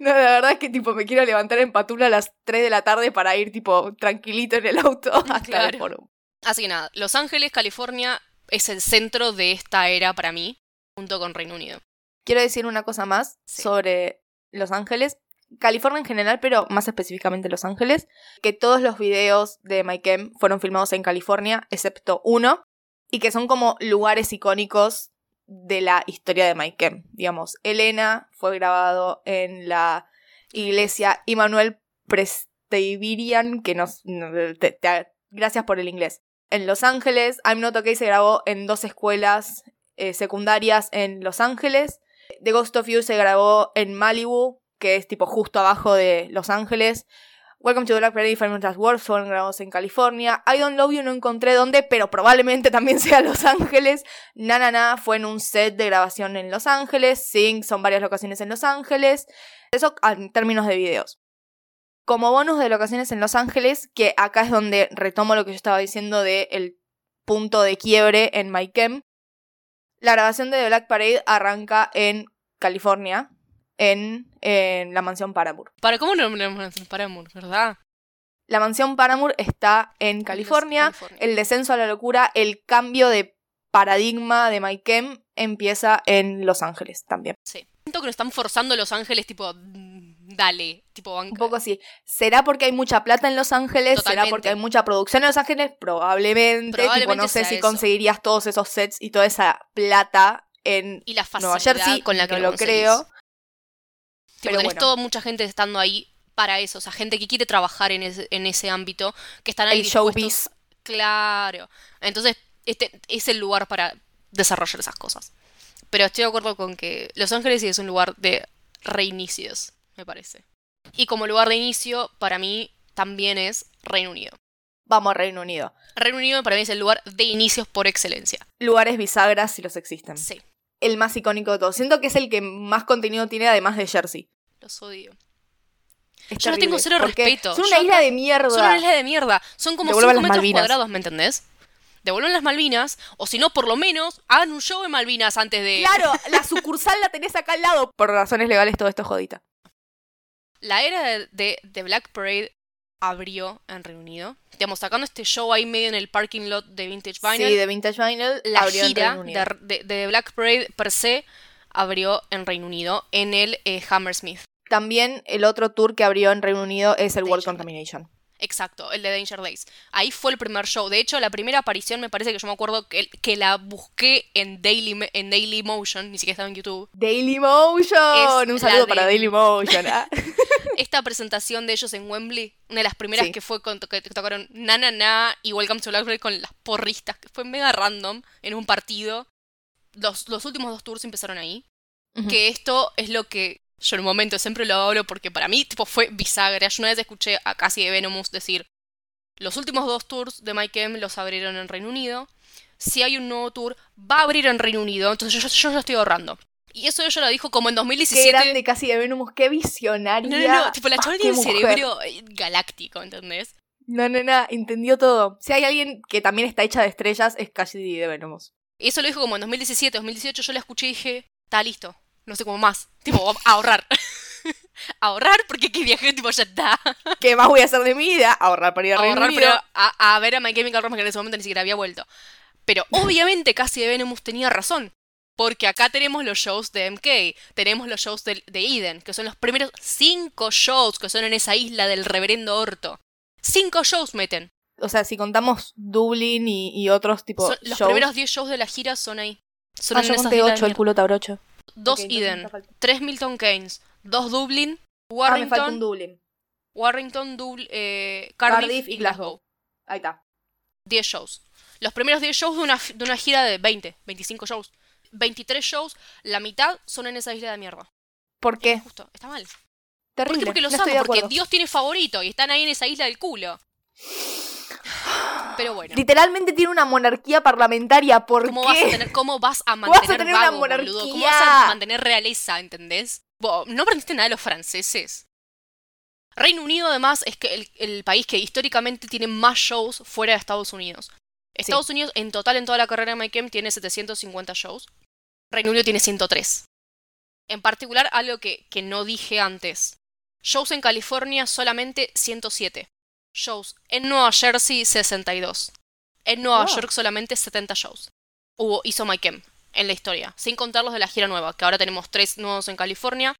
[SPEAKER 1] No, la verdad es que tipo me quiero levantar en Patula a las 3 de la tarde para ir tipo tranquilito en el auto hasta
[SPEAKER 2] Claro.
[SPEAKER 1] el forum.
[SPEAKER 2] Así que nada, Los Ángeles, California, es el centro de esta era para mí, junto con Reino Unido.
[SPEAKER 1] Quiero decir una cosa más
[SPEAKER 2] Sí.
[SPEAKER 1] sobre Los Ángeles. California en general, pero más específicamente Los Ángeles. Que todos los videos de Mike M fueron filmados en California, excepto uno. Y que son como lugares icónicos de la historia de Mike M. Digamos, Elena fue grabado en la iglesia Immanuel Presbyterian, que nos... gracias por el inglés. En Los Ángeles, I'm Not Okay se grabó en dos escuelas eh, secundarias en Los Ángeles. The Ghost of You se grabó en Malibu, que es tipo justo abajo de Los Ángeles. Welcome to the Black Parade Five Minutes World fueron grabados en California. I Don't Love You no encontré dónde, pero probablemente también sea Los Ángeles. Na Na Na fue en un set de grabación en Los Ángeles. Sing son varias locaciones en Los Ángeles. Eso en términos de videos. Como bonus de locaciones en Los Ángeles, que acá es donde retomo lo que yo estaba diciendo de el punto de quiebre en Maikem. La grabación de The Black Parade arranca en California, en, en la mansión Paramount.
[SPEAKER 2] ¿Para cómo no me Paramount, verdad?
[SPEAKER 1] La mansión Paramount está en California.
[SPEAKER 2] California.
[SPEAKER 1] El descenso a la locura, el cambio de paradigma de Maikem empieza en Los Ángeles también.
[SPEAKER 2] Sí. Siento que nos están forzando Los Ángeles, tipo, mm, dale, tipo, banca.
[SPEAKER 1] Un poco así. ¿Será porque hay mucha plata en Los Ángeles? ¿Será
[SPEAKER 2] Totalmente.
[SPEAKER 1] porque hay mucha producción en Los Ángeles? Probablemente.
[SPEAKER 2] Probablemente
[SPEAKER 1] tipo, no sé si
[SPEAKER 2] eso.
[SPEAKER 1] conseguirías todos esos sets y toda esa plata en
[SPEAKER 2] Y la
[SPEAKER 1] Nueva Jersey.
[SPEAKER 2] con la que
[SPEAKER 1] no
[SPEAKER 2] lo,
[SPEAKER 1] lo creo. Pero
[SPEAKER 2] tenés
[SPEAKER 1] bueno.
[SPEAKER 2] toda mucha gente estando ahí para eso, o sea, gente que quiere trabajar en ese, en ese ámbito, que están ahí
[SPEAKER 1] El showbiz.
[SPEAKER 2] Claro. Entonces, este es el lugar para desarrollar esas cosas. Pero estoy de acuerdo con que Los Ángeles sí es un lugar de reinicios, me parece. Y como lugar de inicio, para mí también es Reino Unido.
[SPEAKER 1] Vamos a Reino Unido.
[SPEAKER 2] Reino Unido para mí es el lugar de inicios por excelencia.
[SPEAKER 1] Lugares bisagras si los existen.
[SPEAKER 2] Sí,
[SPEAKER 1] El más icónico de todos. Siento que es el que más contenido tiene además de Jersey.
[SPEAKER 2] los odio.
[SPEAKER 1] Es
[SPEAKER 2] Yo no tengo cero respeto.
[SPEAKER 1] Son una
[SPEAKER 2] Yo
[SPEAKER 1] isla de mierda.
[SPEAKER 2] Son una isla de mierda. Son como 5
[SPEAKER 1] Devuelvan las
[SPEAKER 2] metros
[SPEAKER 1] Malvinas.
[SPEAKER 2] cuadrados, ¿me entendés? Devuelvan las Malvinas, o si no, por lo menos, hagan un show en Malvinas antes de...
[SPEAKER 1] Claro, la sucursal la tenés acá al lado. Por razones legales todo esto es jodita.
[SPEAKER 2] La era de, de- de Black Parade abrió en Reino Unido. Digamos, sacando este show ahí medio en el parking lot de Vintage Vinyl.
[SPEAKER 1] Sí, de Vintage Vinyl.
[SPEAKER 2] la
[SPEAKER 1] abrió
[SPEAKER 2] gira de, de- de Black Parade per se abrió en Reino Unido, en el eh, Hammersmith.
[SPEAKER 1] También el otro tour que abrió en Reino Unido es el World. Contamination.
[SPEAKER 2] Exacto, el de Danger Days. Ahí fue el primer show. De hecho, la primera aparición me parece que yo me acuerdo que, que la busqué en Daily, en Daily Motion, ni siquiera estaba en YouTube.
[SPEAKER 1] Daily Motion.
[SPEAKER 2] Es
[SPEAKER 1] Un saludo para Daily Motion. ¿ah?
[SPEAKER 2] Esta presentación de ellos en Wembley, una de las primeras
[SPEAKER 1] Sí.
[SPEAKER 2] que fue con, que tocaron Na Na Na y Welcome to Black Parade con las porristas, que fue mega random en un partido. Los, los últimos dos tours empezaron ahí. Que esto es lo que yo en un momento siempre lo hablo porque para mí tipo fue bisagra. Yo una vez escuché a Cassie de Venomous decir, los últimos dos tours de Mike M los abrieron en Reino Unido. Si hay un nuevo tour, va a abrir en Reino Unido. Entonces yo, yo, yo estoy ahorrando. Y eso ella lo dijo como en
[SPEAKER 1] Qué
[SPEAKER 2] 2017.
[SPEAKER 1] grande casi de Venomous, qué visionaria.
[SPEAKER 2] No, no, no, tipo la chavala
[SPEAKER 1] qué
[SPEAKER 2] tiene un cerebro eh, galáctico, ¿entendés?
[SPEAKER 1] No, no, no, entendió todo. Si hay alguien que también está hecha de estrellas, es Cassidy de Venomous.
[SPEAKER 2] Y eso lo dijo como en 2017, 2018, yo la escuché y dije, está listo, no sé cómo más. Tipo, ahorrar. ahorrar porque que viajé, tipo, ya está.
[SPEAKER 1] ¿Qué más voy a hacer de mi vida? Ahorrar para ir a Reino
[SPEAKER 2] ahorrar,
[SPEAKER 1] Unido.
[SPEAKER 2] pero a, a ver a My Chemical Romance que en ese momento ni siquiera había vuelto. Pero obviamente casi de Venomous tenía razón. Porque acá tenemos los shows de MK, tenemos los shows de, de Eden, que son los primeros cinco shows que son en esa isla del reverendo Orto. Cinco shows meten.
[SPEAKER 1] O sea, si contamos Dublin y, y otros tipos
[SPEAKER 2] los
[SPEAKER 1] shows.
[SPEAKER 2] primeros 10 shows de la gira son ahí. Son
[SPEAKER 1] Ah,
[SPEAKER 2] en
[SPEAKER 1] yo
[SPEAKER 2] esas
[SPEAKER 1] conté
[SPEAKER 2] islas de
[SPEAKER 1] 8, el culo tabrocho.
[SPEAKER 2] Dos
[SPEAKER 1] Ok, entonces me
[SPEAKER 2] Eden, tres Milton Keynes, dos Dublin,
[SPEAKER 1] Ah, me
[SPEAKER 2] Warrington,
[SPEAKER 1] falta un Dublin.
[SPEAKER 2] Warrington, Dubl- eh, Cardiff,
[SPEAKER 1] Cardiff y Glasgow. Ahí está.
[SPEAKER 2] 10 shows. Los primeros 10 shows de una, de una gira de 20, 25 shows. 23 shows, la mitad son en esa isla de mierda.
[SPEAKER 1] ¿Por qué?
[SPEAKER 2] Justo, está mal. ¿Por
[SPEAKER 1] Terrible.
[SPEAKER 2] qué? Porque los
[SPEAKER 1] no
[SPEAKER 2] amo, porque. Dios tiene favorito y están ahí en esa isla del culo. Pero bueno.
[SPEAKER 1] Literalmente tiene una monarquía parlamentaria. ¿Por
[SPEAKER 2] ¿Cómo
[SPEAKER 1] qué?
[SPEAKER 2] vas, a tener, ¿Cómo vas a
[SPEAKER 1] vas a
[SPEAKER 2] mantener
[SPEAKER 1] tener una
[SPEAKER 2] boludo? ¿Cómo
[SPEAKER 1] monarquía?
[SPEAKER 2] vas a mantener realeza, entendés? ¿No aprendiste nada de los franceses? Reino Unido, además, es que el, el país que históricamente tiene más shows fuera de Estados Unidos. Estados Unidos, en total, en toda la carrera de Mike tiene 750 shows. Reino Unido tiene 103. En particular, algo que, que no dije antes. Shows en California solamente 107. Shows en Nueva Jersey 62. En Nueva
[SPEAKER 1] Wow.
[SPEAKER 2] York solamente 70 shows. Hubo, hizo Mike en la historia, sin contar los de la gira nueva, que ahora tenemos tres nuevos en California,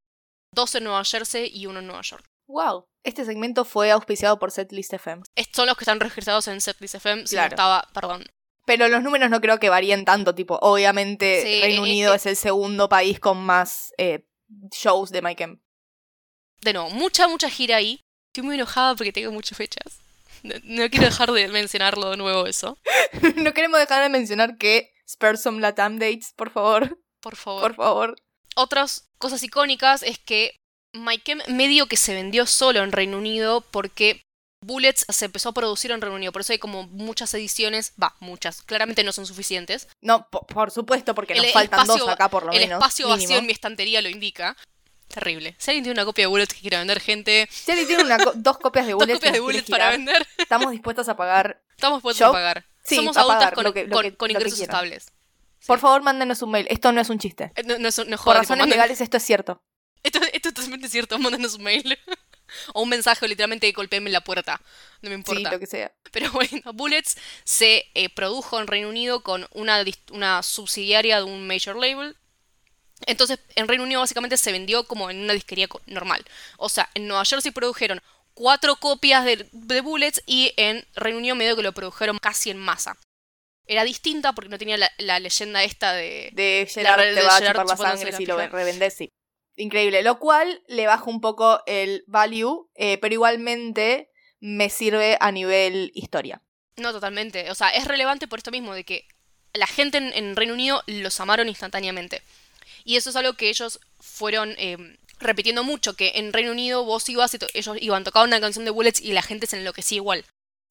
[SPEAKER 2] dos en Nueva Jersey y uno en Nueva York.
[SPEAKER 1] Wow. Este segmento fue auspiciado por Setlist FM.
[SPEAKER 2] Estos son los que están registrados en Setlist FM, si no
[SPEAKER 1] Claro.
[SPEAKER 2] estaba, perdón.
[SPEAKER 1] Pero los números no creo que varíen tanto, tipo, obviamente
[SPEAKER 2] Sí,
[SPEAKER 1] Reino
[SPEAKER 2] eh,
[SPEAKER 1] Unido
[SPEAKER 2] eh.
[SPEAKER 1] es el segundo país con más eh, shows de Mike.
[SPEAKER 2] De nuevo, mucha, mucha gira ahí. Estoy muy enojada porque tengo muchas fechas. No, no quiero dejar de mencionarlo de nuevo eso.
[SPEAKER 1] no queremos dejar de mencionar que spare some Latam dates, por favor.
[SPEAKER 2] Por favor.
[SPEAKER 1] Por favor.
[SPEAKER 2] Otras cosas icónicas es que Mike M medio que se vendió solo en Reino Unido porque Bullets se empezó a producir en Reino Unido. Por eso hay como muchas ediciones. Va, muchas. Claramente no son suficientes.
[SPEAKER 1] No, po- por, supuesto, porque
[SPEAKER 2] El-
[SPEAKER 1] nos
[SPEAKER 2] el
[SPEAKER 1] faltan
[SPEAKER 2] espacio-
[SPEAKER 1] dos acá por lo
[SPEAKER 2] El
[SPEAKER 1] menos.
[SPEAKER 2] espacio
[SPEAKER 1] mínimo.
[SPEAKER 2] vacío en mi estantería lo indica. Terrible. Si alguien tiene una copia de Bullets que quiera vender, gente,
[SPEAKER 1] Si alguien tiene una co- dos copias de
[SPEAKER 2] dos copias Bullets para
[SPEAKER 1] girar,
[SPEAKER 2] vender,
[SPEAKER 1] estamos dispuestos a pagar.
[SPEAKER 2] estamos puestos
[SPEAKER 1] ¿Yo?
[SPEAKER 2] a pagar.
[SPEAKER 1] Sí,
[SPEAKER 2] Somos
[SPEAKER 1] a
[SPEAKER 2] adultas
[SPEAKER 1] pagar
[SPEAKER 2] con,
[SPEAKER 1] lo que- lo
[SPEAKER 2] con-
[SPEAKER 1] que-
[SPEAKER 2] con
[SPEAKER 1] lo que
[SPEAKER 2] ingresos estables.
[SPEAKER 1] Por favor, mándenos un mail. Esto no es un chiste.
[SPEAKER 2] Eh, No, no, es- no es
[SPEAKER 1] Por razones legales esto es cierto.
[SPEAKER 2] Esto, esto es totalmente cierto, mándanos un mail. o un mensaje, o literalmente golpeenme en la puerta. No me importa.
[SPEAKER 1] Sí, lo que sea.
[SPEAKER 2] Pero bueno, Bullets se eh, produjo en Reino Unido con una subsidiaria de un major label. Entonces, en Reino Unido básicamente se vendió como en una disquería normal. O sea, en Nueva Jersey produjeron cuatro copias de, de Bullets y en Reino Unido medio que lo produjeron casi en masa. Era distinta porque no tenía la, la leyenda esta de...
[SPEAKER 1] De Gerard
[SPEAKER 2] de
[SPEAKER 1] te va a
[SPEAKER 2] Gerard
[SPEAKER 1] chupar la sangre
[SPEAKER 2] la
[SPEAKER 1] si lo revendés, sí. Increíble. Lo cual le baja un poco el value, eh, pero igualmente me sirve a nivel historia.
[SPEAKER 2] No, totalmente. O sea, es relevante por esto mismo, de que la gente en, en Reino Unido los amaron instantáneamente. Y eso es algo que ellos fueron eh, repitiendo mucho, que en Reino Unido vos ibas y ellos iban, tocaban una canción de Bullets y la gente se enloquecía igual.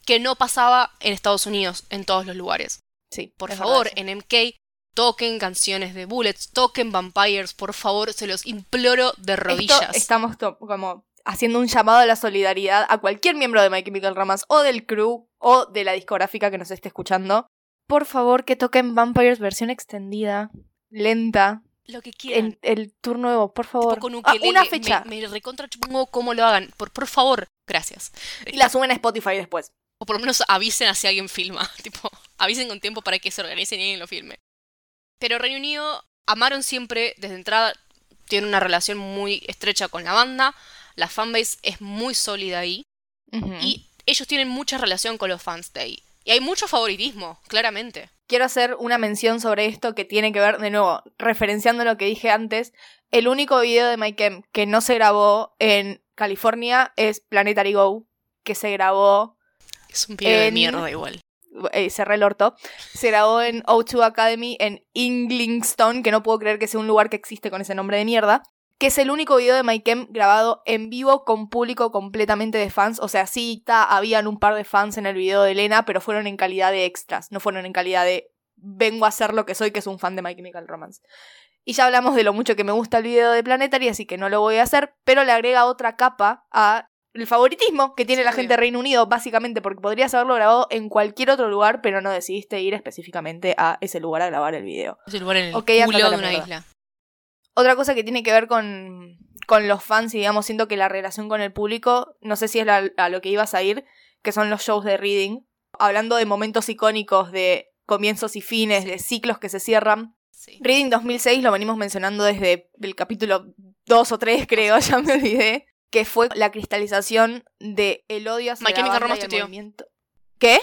[SPEAKER 2] Que no pasaba en Estados Unidos, en todos los lugares.
[SPEAKER 1] Sí,
[SPEAKER 2] Por favor,
[SPEAKER 1] verdad
[SPEAKER 2] en MK, toquen canciones de Bullets, toquen Vampires, por favor, se los imploro de rodillas.
[SPEAKER 1] Esto estamos como haciendo un llamado a la solidaridad a cualquier miembro de My Chemical Romance o del crew o de la discográfica que nos esté escuchando. Por favor, que toquen Vampires versión extendida, lenta,
[SPEAKER 2] Lo que quieran.
[SPEAKER 1] en el tour nuevo, por favor.
[SPEAKER 2] Con
[SPEAKER 1] Ah, una fecha.
[SPEAKER 2] Me, me recontra chupongo cómo lo hagan. Por, por favor, gracias.
[SPEAKER 1] Y la suben a Spotify después.
[SPEAKER 2] O por lo menos avisen a si alguien filma. Tipo, avisen con tiempo para que se organicen y alguien lo filme. Pero Reino Unido amaron siempre, desde entrada, tienen una relación muy estrecha con la banda. La fanbase es muy sólida ahí. Y ellos tienen mucha relación con los fans de ahí. Y hay mucho favoritismo, claramente.
[SPEAKER 1] Quiero hacer una mención sobre esto que tiene que ver, de nuevo, referenciando lo que dije antes. El único video de Chem que no se grabó en California es Planetary Go, que se grabó,
[SPEAKER 2] Es un video de
[SPEAKER 1] En-
[SPEAKER 2] mierda igual.
[SPEAKER 1] eh, cerré el orto, se grabó en O2 Academy en Inglingstone, que no puedo creer que sea un lugar que existe con ese nombre de mierda. Que es el único video de My Chem grabado en vivo con público completamente de fans. O sea, sí, ta, habían un par de fans en el video de Elena, pero fueron en calidad de extras, no fueron en calidad de vengo a ser lo que soy, que es un fan de My Chemical Romance. Y ya hablamos de lo mucho que me gusta el video de Planetary, así que no lo voy a hacer, pero le agrega otra capa a el favoritismo que tiene
[SPEAKER 2] Sí,
[SPEAKER 1] la gente de Reino Unido, básicamente porque podrías haberlo grabado en cualquier otro lugar, pero no decidiste ir específicamente a ese lugar a grabar el video.
[SPEAKER 2] Es el lugar en el
[SPEAKER 1] Ok, andate
[SPEAKER 2] culo de una
[SPEAKER 1] mierda.
[SPEAKER 2] isla.
[SPEAKER 1] Otra cosa que tiene que ver con, con los fans y digamos siento que la relación con el público, no sé si es la- a lo que ibas a ir, que son los shows de reading, hablando de momentos icónicos, de comienzos y fines, de ciclos que se cierran.
[SPEAKER 2] Sí.
[SPEAKER 1] Reading 2006 lo venimos mencionando desde el capítulo 2 o 3 creo, ya me olvidé, que fue la cristalización de el odio hacia
[SPEAKER 2] My
[SPEAKER 1] la banda y el movimiento. ¿Qué?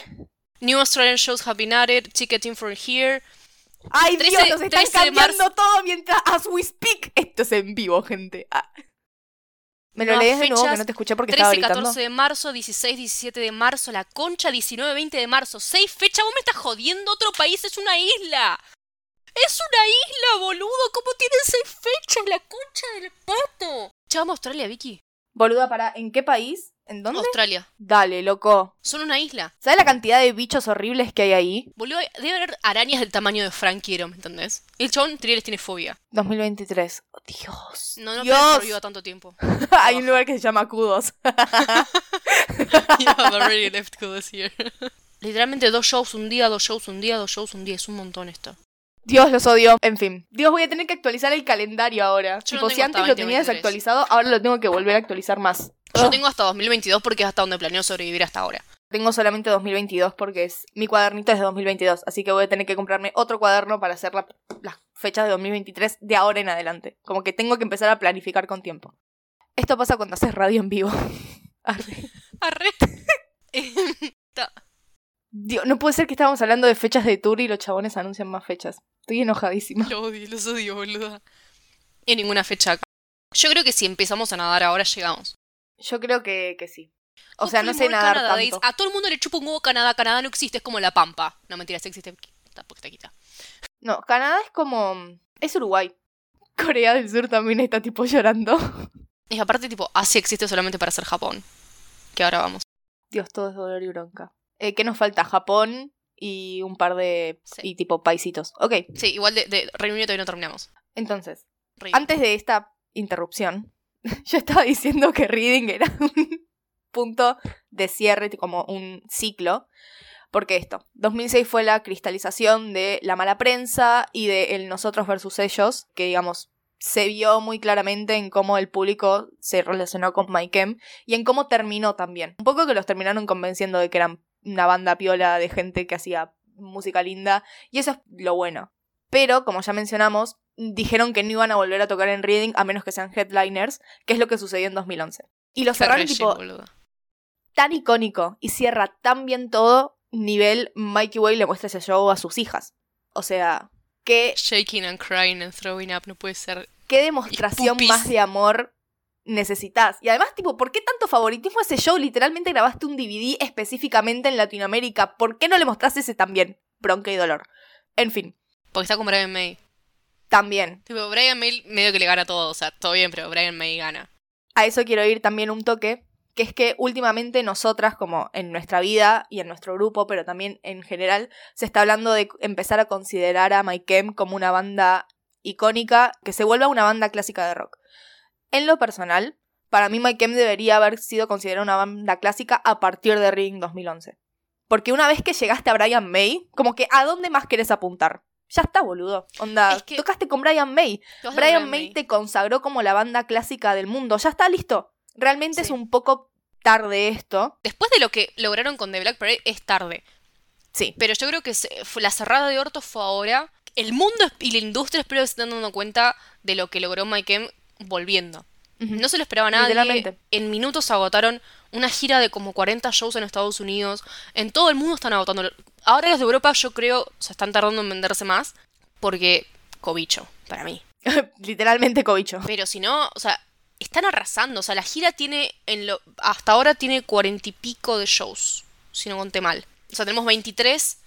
[SPEAKER 2] New Australian shows have been added, ticketing from here.
[SPEAKER 1] ¡Ay,
[SPEAKER 2] 13
[SPEAKER 1] Dios! Nos están
[SPEAKER 2] 13 de
[SPEAKER 1] cambiando todo mientras as we speak. Esto es en vivo, gente. Ah. ¿Me lo
[SPEAKER 2] Nuevas
[SPEAKER 1] lees de nuevo que no te escuché porque estaba
[SPEAKER 2] 13,
[SPEAKER 1] gritando?
[SPEAKER 2] 14 de marzo, 16, 17 de marzo, la concha, 19, 20 de marzo. Seis fechas, vos me estás jodiendo, otro país es una isla. Es una isla, boludo. ¿Cómo tienen seis fechas? La concha del pato. Ya vamos a Australia, Vicky.
[SPEAKER 1] Boluda, para, ¿en qué país? ¿En dónde?
[SPEAKER 2] Australia.
[SPEAKER 1] Dale, loco.
[SPEAKER 2] Son una isla.
[SPEAKER 1] ¿Sabes la cantidad de bichos horribles que hay ahí?
[SPEAKER 2] Boludo, debe haber arañas del tamaño de Frank Quiero, ¿me entendés? El chabón les tiene fobia.
[SPEAKER 1] 2023. Oh, Dios.
[SPEAKER 2] No, no
[SPEAKER 1] Dios.
[SPEAKER 2] viva tanto tiempo.
[SPEAKER 1] hay un lugar que se llama Kudos.
[SPEAKER 2] Have already left Kudos here. Literalmente dos shows un día, dos shows un día, dos shows un día. Es un montón esto.
[SPEAKER 1] Dios los odio. En fin. Dios, voy a tener que actualizar el calendario ahora.
[SPEAKER 2] Yo
[SPEAKER 1] tipo, si antes lo tenía
[SPEAKER 2] 2023.
[SPEAKER 1] desactualizado, ahora lo tengo que volver a actualizar más.
[SPEAKER 2] Yo
[SPEAKER 1] Ugh.
[SPEAKER 2] tengo hasta 2022 porque es hasta donde planeo sobrevivir hasta ahora.
[SPEAKER 1] Tengo solamente 2022 porque es mi cuadernito es de 2022, así que voy a tener que comprarme otro cuaderno para hacer la- las fechas de 2023 de ahora en adelante. Como que tengo que empezar a planificar con tiempo. Esto pasa cuando haces radio en vivo. Arre.
[SPEAKER 2] Arre.
[SPEAKER 1] Dios, no puede ser que estábamos hablando de fechas de tour y los chabones anuncian más fechas. Estoy enojadísima.
[SPEAKER 2] Lo odio, los odio, boluda. Y ninguna fecha acá. Yo creo que si empezamos a nadar ahora llegamos.
[SPEAKER 1] Yo creo que, que sí. O sea, no sé nadar tanto.
[SPEAKER 2] A todo el mundo le chupa un huevo Canadá. Canadá no existe, es como la Pampa. No, mentira, sí existe. Está poquita.
[SPEAKER 1] No, Canadá es como... Es Uruguay. Corea del Sur también está tipo llorando.
[SPEAKER 2] Y aparte, tipo, Asia existe solamente para ser Japón. Que ahora vamos.
[SPEAKER 1] Dios, todo es dolor y bronca. Eh, ¿Qué nos falta? Japón y un par de...
[SPEAKER 2] Sí.
[SPEAKER 1] Y tipo paisitos. Ok,
[SPEAKER 2] Sí, igual de, de Reino Unido todavía no terminamos.
[SPEAKER 1] entonces,
[SPEAKER 2] Reino.
[SPEAKER 1] antes de esta interrupción, yo estaba diciendo que Reading era un punto de cierre, como un ciclo. Porque esto, 2006 fue la cristalización de la mala prensa y de el nosotros versus ellos, que digamos, se vio muy claramente en cómo el público se relacionó con Mike y en cómo terminó también. Un poco que los terminaron convenciendo de que eran una banda piola de gente que hacía música linda, y eso es lo bueno. Pero, como ya mencionamos, dijeron que no iban a volver a tocar en Reading a menos que sean headliners, que es lo que sucedió en 2011. Y lo cerraron tipo
[SPEAKER 2] boludo.
[SPEAKER 1] tan icónico y cierra tan bien todo, nivel Mikey Way le muestra ese show a sus hijas. O sea, qué,
[SPEAKER 2] Shaking and crying and throwing up no puede ser.
[SPEAKER 1] qué demostración más de amor necesitas. Y además, tipo, ¿por qué tanto favoritismo a ese show? Literalmente grabaste un DVD específicamente en Latinoamérica. ¿Por qué no le mostraste ese también? Bronca y dolor. En fin,
[SPEAKER 2] Porque está con Brian May.
[SPEAKER 1] También.
[SPEAKER 2] Tipo, Brian May medio que le gana todo. O sea, todo bien, pero Brian May gana.
[SPEAKER 1] A eso quiero ir también un toque, que es que últimamente nosotras, como en nuestra vida y en nuestro grupo, pero también en general, se está hablando de empezar a considerar a My Chem como una banda icónica, que se vuelva una banda clásica de rock. En lo personal, para mí My Chem debería haber sido considerada una banda clásica a partir de Ring 2011. Porque una vez que llegaste a Brian May, como que ¿a dónde más querés apuntar? Ya está, boludo. Onda,
[SPEAKER 2] Es que-
[SPEAKER 1] tocaste con Brian May. Brian May te consagró como la banda clásica del mundo. Ya está listo. Realmente
[SPEAKER 2] Sí.
[SPEAKER 1] es un poco tarde esto.
[SPEAKER 2] Después de lo que lograron con The Black Parade, es tarde.
[SPEAKER 1] Sí.
[SPEAKER 2] Pero yo creo que la cerrada de orto fue ahora. El mundo y la industria espero que se estén dando cuenta de lo que logró Mike M volviendo. No se lo esperaba nadie. En minutos agotaron una gira de como 40 shows en Estados Unidos. En todo el mundo están agotando. Ahora los de Europa yo creo se están tardando en venderse más. Porque cobicho, para mí.
[SPEAKER 1] Literalmente cobicho.
[SPEAKER 2] Pero si no, o sea, están arrasando. O sea, la gira tiene, en lo, hasta ahora tiene cuarenta y pico de shows, si no conté mal. O sea, tenemos 23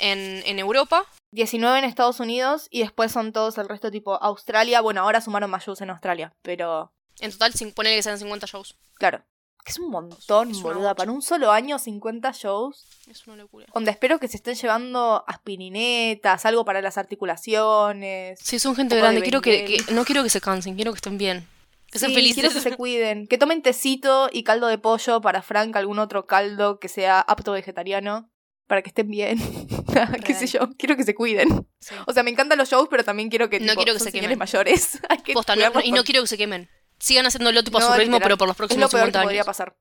[SPEAKER 2] en, en Europa.
[SPEAKER 1] 19 en Estados Unidos y después son todos el resto tipo Australia. Bueno, ahora sumaron más shows en Australia, pero
[SPEAKER 2] En total, sin ponerle que sean 50 shows.
[SPEAKER 1] claro. Que es un montón,
[SPEAKER 2] Es
[SPEAKER 1] boluda. Para un solo año, 50 shows.
[SPEAKER 2] Es una locura.
[SPEAKER 1] Donde espero que se estén llevando aspirinetas, algo para las articulaciones.
[SPEAKER 2] Sí, son gente grande. Quiero que, no quiero que se cansen, quiero que estén bien. Que sean
[SPEAKER 1] Sí,
[SPEAKER 2] felices.
[SPEAKER 1] Quiero que se cuiden. Que tomen tecito y caldo de pollo para Frank, algún otro caldo que sea apto vegetariano. Para que estén bien. Qué sé yo. Quiero que se cuiden.
[SPEAKER 2] Sí.
[SPEAKER 1] O sea, me encantan los shows, pero también quiero que.
[SPEAKER 2] No
[SPEAKER 1] tipo,
[SPEAKER 2] quiero que se quemen.
[SPEAKER 1] mayores. Hay que
[SPEAKER 2] Posta, no-
[SPEAKER 1] cuidarlos
[SPEAKER 2] y no quiero que se quemen. Sigan haciéndolo tipo a
[SPEAKER 1] No,
[SPEAKER 2] su ritmo, pero por los
[SPEAKER 1] Es
[SPEAKER 2] próximos
[SPEAKER 1] lo peor
[SPEAKER 2] 50
[SPEAKER 1] que podría
[SPEAKER 2] años.
[SPEAKER 1] pasar.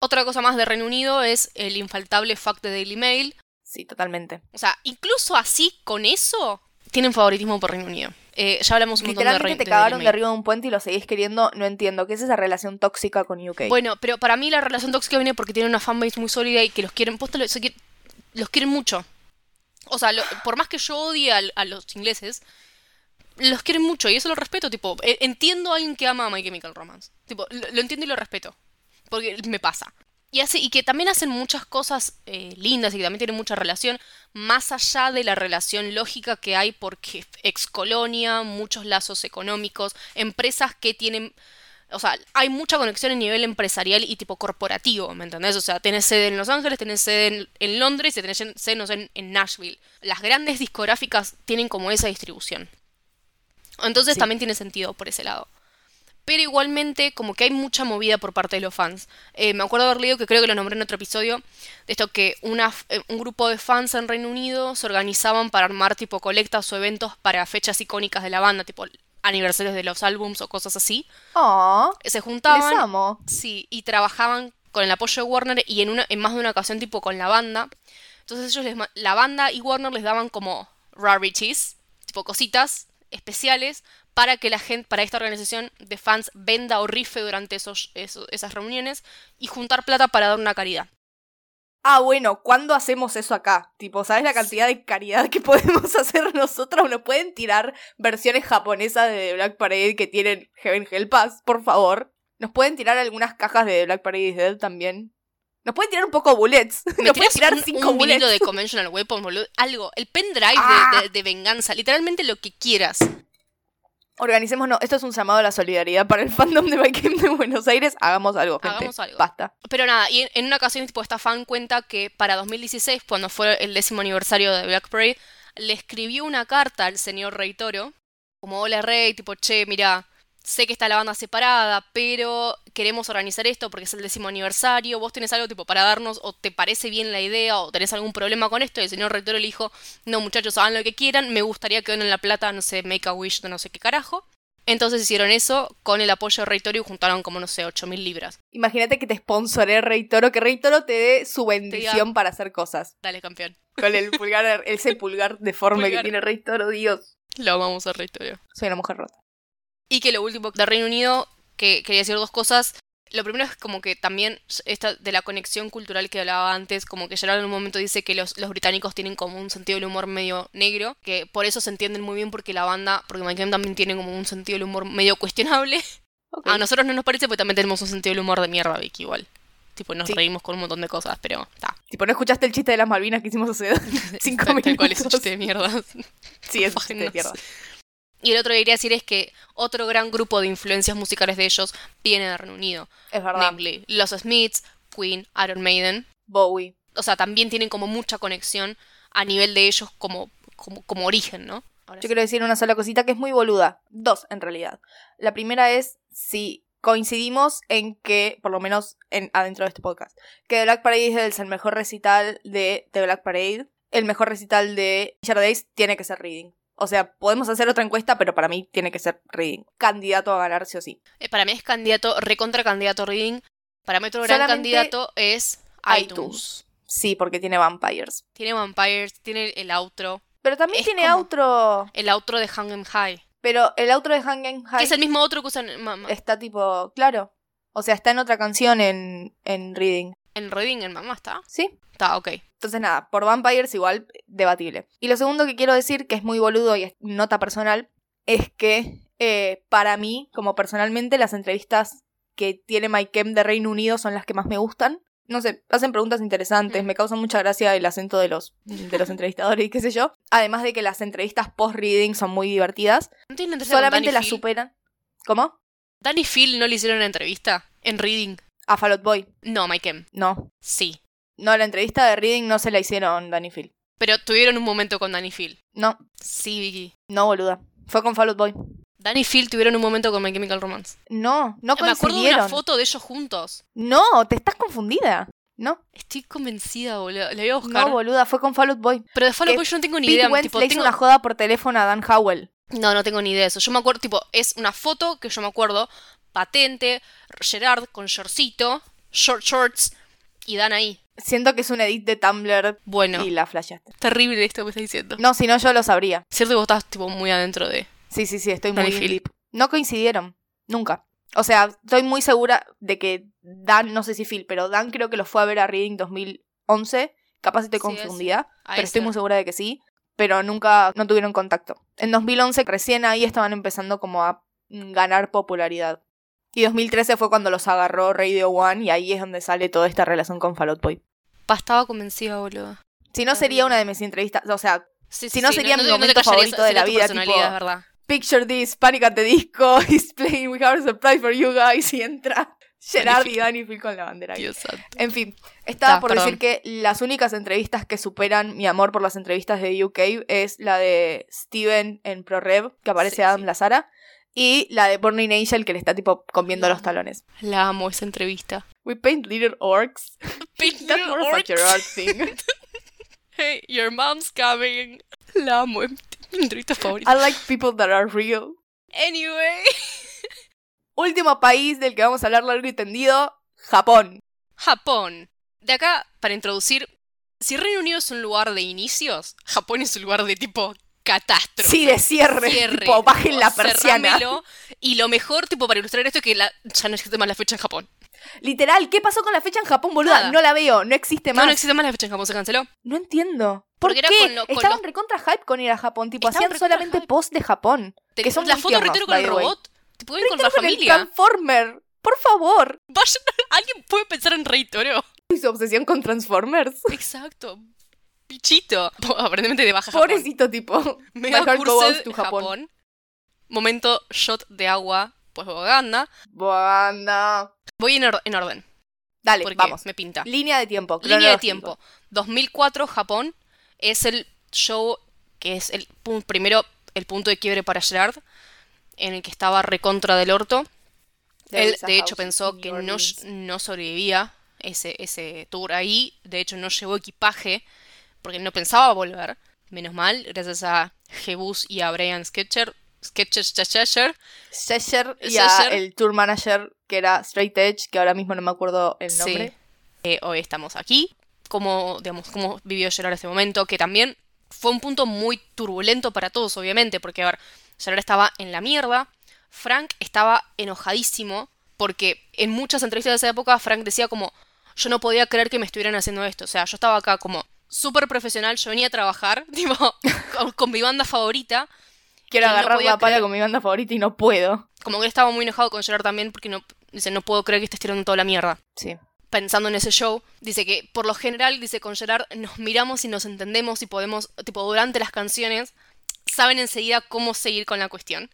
[SPEAKER 2] Otra cosa más de Reino Unido es el infaltable fact de Daily Mail.
[SPEAKER 1] Sí, totalmente.
[SPEAKER 2] O sea, incluso así, con eso, tienen favoritismo por Reino Unido. Eh, ya hablamos un montón de,
[SPEAKER 1] Literalmente
[SPEAKER 2] Re-
[SPEAKER 1] te cagaron de arriba de un puente y lo seguís queriendo. No entiendo. ¿Qué es esa relación tóxica con UK?
[SPEAKER 2] Bueno, pero para mí la relación tóxica viene porque tienen una fanbase muy sólida y que los quieren, posta, lo- se quiere- los quieren mucho. O sea, lo- por más que yo odie a, los ingleses, los quieren mucho y eso lo respeto. Tipo, e- entiendo a alguien que ama a My Chemical Romance. Tipo, lo, entiendo y lo respeto. Porque me pasa. Y, hace, y que también hacen muchas cosas eh, lindas y que también tienen mucha relación, más allá de la relación lógica que hay porque excolonia, muchos lazos económicos, empresas que tienen o sea, hay mucha conexión en nivel empresarial y tipo corporativo, ¿me entendés? O sea, tenés sede en Los Ángeles, tenés sede en, Londres y tenés sede, no sé, en Nashville. Las grandes discográficas tienen como esa distribución. Entonces
[SPEAKER 1] Sí.
[SPEAKER 2] también tiene sentido por ese lado. Pero igualmente, como que hay mucha movida por parte de los fans. Eh, me acuerdo haber leído, que creo que lo nombré en otro episodio, de esto que una, eh, un grupo de fans en Reino Unido se organizaban para armar tipo colectas o eventos para fechas icónicas de la banda, tipo aniversarios de los álbums o cosas así.
[SPEAKER 1] Aw,
[SPEAKER 2] Se
[SPEAKER 1] les
[SPEAKER 2] juntaban
[SPEAKER 1] amo.
[SPEAKER 2] Sí, y trabajaban con el apoyo de Warner y en, una, en más de una ocasión tipo con la banda. Entonces ellos les, la banda y Warner les daban como rarities, tipo cositas especiales para que la gente, para esta organización de fans venda o rife durante esos, esas reuniones y juntar plata para dar una caridad.
[SPEAKER 1] Ah, bueno, ¿cuándo hacemos eso acá? Tipo, ¿sabes la cantidad de caridad que podemos hacer nosotros? ¿Nos pueden tirar versiones japonesas de Black Parade que tienen Heaven Help Us, por favor? ¿Nos pueden tirar algunas cajas de Black Parade Dead también? ¿Nos pueden tirar un poco bullets?
[SPEAKER 2] ¿Me
[SPEAKER 1] ¿Nos pueden tirar
[SPEAKER 2] un,
[SPEAKER 1] cinco
[SPEAKER 2] un
[SPEAKER 1] bullets?
[SPEAKER 2] de Conventional Weapon, boludo? Algo. El pendrive de-
[SPEAKER 1] Ah.
[SPEAKER 2] de, de venganza. Literalmente lo que quieras.
[SPEAKER 1] Organicémonos. Esto es un llamado a la solidaridad para el fandom de My Game de Buenos Aires. Hagamos algo, gente.
[SPEAKER 2] Hagamos algo.
[SPEAKER 1] Basta.
[SPEAKER 2] Pero nada, y en, en una ocasión, tipo, esta fan cuenta que para 2016, cuando fue el décimo aniversario de Black Parade, le escribió una carta al señor Rey Toro, como hola Rey, tipo, che, mira, sé que está la banda separada, pero queremos organizar esto porque es el décimo aniversario, vos tenés algo tipo para darnos, o te parece bien la idea, o tenés algún problema con esto, y el señor Rey Toro le dijo, no muchachos, hagan lo que quieran, me gustaría que donen la plata, no sé, make a wish de no sé qué carajo. Entonces hicieron eso con el apoyo de Rey Toro y juntaron como, no sé, 8.000 libras.
[SPEAKER 1] Imagínate que te sponsoré Rey Toro, que Rey Toro te dé su bendición para hacer cosas.
[SPEAKER 2] Dale, campeón.
[SPEAKER 1] Con el pulgar, ese pulgar deforme
[SPEAKER 2] Pulgar.
[SPEAKER 1] que tiene Rey Toro, Dios.
[SPEAKER 2] Lo amamos a Rey Toro.
[SPEAKER 1] Soy una mujer rota.
[SPEAKER 2] Y que lo último de Reino Unido, que quería decir dos cosas. Lo primero es como que también esta de la conexión cultural que hablaba antes, como que Gerard en un momento dice que los, los británicos tienen como un sentido del humor medio negro, que por eso se entienden muy bien porque la banda, porque Michael también tiene como un sentido del humor medio cuestionable. A nosotros no nos parece porque también tenemos un sentido del humor de mierda, Vicky, igual. Tipo, nos
[SPEAKER 1] Sí.
[SPEAKER 2] reímos con un montón de cosas, pero está.
[SPEAKER 1] Tipo, ¿no escuchaste el chiste de las Malvinas que hicimos hace cinco minutos?
[SPEAKER 2] cual es un chiste de mierda.
[SPEAKER 1] Sí, es un chiste de mierda.
[SPEAKER 2] Y el otro que quería decir es que otro gran grupo de influencias musicales de ellos viene de Reino Unido.
[SPEAKER 1] Es verdad.
[SPEAKER 2] Namely, los Smiths, Queen, Iron Maiden.
[SPEAKER 1] Bowie.
[SPEAKER 2] O sea, también tienen como mucha conexión a nivel de ellos como, como, como origen, ¿no? Ahora
[SPEAKER 1] Yo
[SPEAKER 2] sí.
[SPEAKER 1] quiero decir una sola cosita que es muy boluda. Dos, en realidad. La primera es si coincidimos en que, por lo menos en, adentro de este podcast, que The Black Parade es el mejor recital de The Black Parade. El mejor recital de Days tiene que ser Reading. O sea, podemos hacer otra encuesta, pero para mí tiene que ser Reading. Candidato a ganar sí o sí.
[SPEAKER 2] Eh, Para mí es candidato, recontra candidato Reading. Para mí otro gran
[SPEAKER 1] Solamente
[SPEAKER 2] candidato es iTunes.
[SPEAKER 1] iTunes. Sí, porque tiene Vampires.
[SPEAKER 2] Tiene Vampires, tiene el outro.
[SPEAKER 1] Pero también
[SPEAKER 2] Es
[SPEAKER 1] tiene outro.
[SPEAKER 2] El outro de Hang 'em High.
[SPEAKER 1] Pero el outro de
[SPEAKER 2] Que
[SPEAKER 1] High
[SPEAKER 2] es el mismo outro que usan en, ma- ma-
[SPEAKER 1] está tipo. Claro. O sea, está en otra canción en, en Reading.
[SPEAKER 2] en Reading, en Mamá, ¿está?
[SPEAKER 1] ¿Sí?
[SPEAKER 2] Está, ok.
[SPEAKER 1] Entonces nada, por Vampires igual debatible. Y lo segundo que quiero decir, que es muy boludo y es nota personal, es que eh, para mí, como personalmente, las entrevistas que tiene Mike Kemp de Reino Unido son las que más me gustan. No sé, hacen preguntas interesantes,
[SPEAKER 2] Mm.
[SPEAKER 1] me causa mucha gracia el acento de los, de los entrevistadores y qué sé yo. Además de que las entrevistas post-reading son muy divertidas.
[SPEAKER 2] ¿No tienen
[SPEAKER 1] Solamente las
[SPEAKER 2] Phil?
[SPEAKER 1] superan. ¿Cómo?
[SPEAKER 2] ¿Danny Phil no le hicieron una entrevista en Reading?
[SPEAKER 1] A Fall Out Boy.
[SPEAKER 2] No, Mike M.
[SPEAKER 1] No.
[SPEAKER 2] Sí.
[SPEAKER 1] No, la entrevista de Reading no se la hicieron Danny Phil.
[SPEAKER 2] Pero tuvieron un momento con Danny Phil.
[SPEAKER 1] No,
[SPEAKER 2] Sí, Vicky.
[SPEAKER 1] no, boluda. Fue con Fall Out Boy.
[SPEAKER 2] Danny Phil tuvieron un momento con My Chemical Romance.
[SPEAKER 1] No, no
[SPEAKER 2] Me acuerdo de una foto de ellos juntos.
[SPEAKER 1] No, te estás confundida. No,
[SPEAKER 2] Estoy convencida, boludo. La voy a buscar.
[SPEAKER 1] no, boluda, fue con Fall Out Boy.
[SPEAKER 2] Pero de Fall Out Boy yo no tengo ni
[SPEAKER 1] Pete
[SPEAKER 2] idea.
[SPEAKER 1] Wentz
[SPEAKER 2] tipo,
[SPEAKER 1] le hizo
[SPEAKER 2] tengo-
[SPEAKER 1] una joda por teléfono a Dan Howell.
[SPEAKER 2] No, no tengo ni idea de eso. Yo me acuerdo, tipo, es una foto que yo me acuerdo, patente, Gerard con shortcito, short shorts, y Dan ahí.
[SPEAKER 1] Siento que es un edit de Tumblr
[SPEAKER 2] Bueno,
[SPEAKER 1] y la flasheaste.
[SPEAKER 2] terrible esto que me estás diciendo.
[SPEAKER 1] No, si no yo lo sabría.
[SPEAKER 2] Cierto que vos estás, tipo, muy adentro de...
[SPEAKER 1] Sí, sí, sí, estoy muy
[SPEAKER 2] Danny
[SPEAKER 1] deep. No coincidieron, nunca. O sea, estoy muy segura de que Dan, no sé si Phil, pero Dan creo que lo fue a ver a Reading 2011. Capaz estoy
[SPEAKER 2] Sí,
[SPEAKER 1] confundida, pero estoy muy segura de que sí. Pero nunca, no tuvieron contacto. En 2011 recién ahí estaban empezando como a ganar popularidad. Y 2013 fue cuando los agarró Radio One y ahí es donde sale toda esta relación con Fall Out Boy.
[SPEAKER 2] Pa, estaba convencida, boludo.
[SPEAKER 1] Si no sería una de mis entrevistas, o sea,
[SPEAKER 2] Sí,
[SPEAKER 1] Si no, sería mi
[SPEAKER 2] te- te
[SPEAKER 1] momento favorito de la vida, tipo-
[SPEAKER 2] es verdad.
[SPEAKER 1] Picture this, Panic at the Disco, is playing, we have a surprise for you guys, y entra Gerard y Danny Phil con la bandera. ahí. En fin, estaba
[SPEAKER 2] Ta,
[SPEAKER 1] por
[SPEAKER 2] perdón.
[SPEAKER 1] decir que las únicas entrevistas que superan mi amor por las entrevistas de UK es la de Steven en ProRev, que aparece
[SPEAKER 2] Sí,
[SPEAKER 1] Adam
[SPEAKER 2] sí.
[SPEAKER 1] Lazara, y la de Burning Angel, que le está tipo comiendo los talones.
[SPEAKER 2] La amo esa entrevista.
[SPEAKER 1] We paint little orcs. That's more of a Gerard thing.
[SPEAKER 2] Hey, your mom's coming. La amo, es mi entrevista favorita.
[SPEAKER 1] I like people that are real.
[SPEAKER 2] Anyway.
[SPEAKER 1] Último país del que vamos a hablar largo y tendido, Japón.
[SPEAKER 2] Japón. De acá, para introducir, si Reino Unido es un lugar de inicios, Japón es un lugar de tipo catástrofe.
[SPEAKER 1] Sí, de cierre.
[SPEAKER 2] Cierre,
[SPEAKER 1] tipo, bajen la persiana.
[SPEAKER 2] cerrámelo. Y lo mejor, tipo, para ilustrar esto es que la- ya no existe más la fecha en Japón.
[SPEAKER 1] Literal, ¿qué pasó con la fecha en Japón, boluda?
[SPEAKER 2] Nada.
[SPEAKER 1] No la veo, no existe
[SPEAKER 2] No,
[SPEAKER 1] más.
[SPEAKER 2] no existe más la fecha en Japón, se canceló.
[SPEAKER 1] No entiendo. ¿Por
[SPEAKER 2] Porque
[SPEAKER 1] qué?
[SPEAKER 2] era con lo- con
[SPEAKER 1] Estaban
[SPEAKER 2] los-
[SPEAKER 1] recontra hype con ir a Japón. Tipo,
[SPEAKER 2] Estaban
[SPEAKER 1] hacían solamente post de Japón.
[SPEAKER 2] Te-
[SPEAKER 1] que son
[SPEAKER 2] la foto reitero con el robot. Te pueden ir con la
[SPEAKER 1] con el
[SPEAKER 2] familia.
[SPEAKER 1] Transformer. Por favor.
[SPEAKER 2] Vayan- ¿Alguien puede pensar en Rey Toro?
[SPEAKER 1] Y su obsesión con Transformers.
[SPEAKER 2] Exacto. Pichito. Aparentemente de baja Japón.
[SPEAKER 1] Pobrecito tipo.
[SPEAKER 2] Mega Cursed,
[SPEAKER 1] Japón.
[SPEAKER 2] Japón. Momento shot de agua, pues Boganda.
[SPEAKER 1] Bueno.
[SPEAKER 2] Voy en, or- en orden,
[SPEAKER 1] Dale,
[SPEAKER 2] porque
[SPEAKER 1] vamos.
[SPEAKER 2] me pinta.
[SPEAKER 1] Línea de tiempo.
[SPEAKER 2] Línea de tiempo. 2004, Japón. Es el show que es el primero el punto de quiebre para Gerard, en el que estaba recontra del orto.
[SPEAKER 1] There
[SPEAKER 2] Él, de hecho, pensó que no, no sobrevivía ese, ese tour ahí. De hecho, no llevó equipaje porque no pensaba volver. Menos mal, gracias a Jebus y a Brian Sketcher. Sketcher, Sketcher.
[SPEAKER 1] Sesher y a el tour manager que era Straight Edge, que ahora mismo no me acuerdo el
[SPEAKER 2] Sí.
[SPEAKER 1] nombre.
[SPEAKER 2] Eh, hoy estamos aquí. Como, digamos, cómo vivió Gerard este momento, que también fue un punto muy turbulento para todos, obviamente, porque, a ver, Gerard estaba en la mierda, Frank estaba enojadísimo, porque en muchas entrevistas de esa época Frank decía como, yo no podía creer que me estuvieran haciendo esto, o sea, yo estaba acá como súper profesional, yo venía a trabajar, tipo, con, con mi banda favorita,
[SPEAKER 1] Quiero
[SPEAKER 2] no
[SPEAKER 1] agarrar
[SPEAKER 2] podía
[SPEAKER 1] la pala
[SPEAKER 2] creer-
[SPEAKER 1] con mi banda favorita y no puedo.
[SPEAKER 2] como que estaba muy enojado con Gerard también, porque no, dice, no puedo creer que estés tirando toda la mierda.
[SPEAKER 1] Sí.
[SPEAKER 2] pensando en ese show, dice que por lo general, dice con Gerard, nos miramos y nos entendemos y podemos, tipo, durante las canciones, saben enseguida cómo seguir con la cuestión.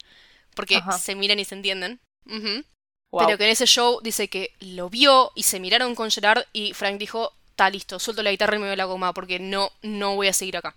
[SPEAKER 2] Porque
[SPEAKER 1] Ajá.
[SPEAKER 2] se miran y se entienden.
[SPEAKER 1] Wow.
[SPEAKER 2] Pero que en ese show dice que lo vio y se miraron con Gerard y Frank dijo, está listo, suelto la guitarra y me voy a la goma porque no, no voy a seguir acá.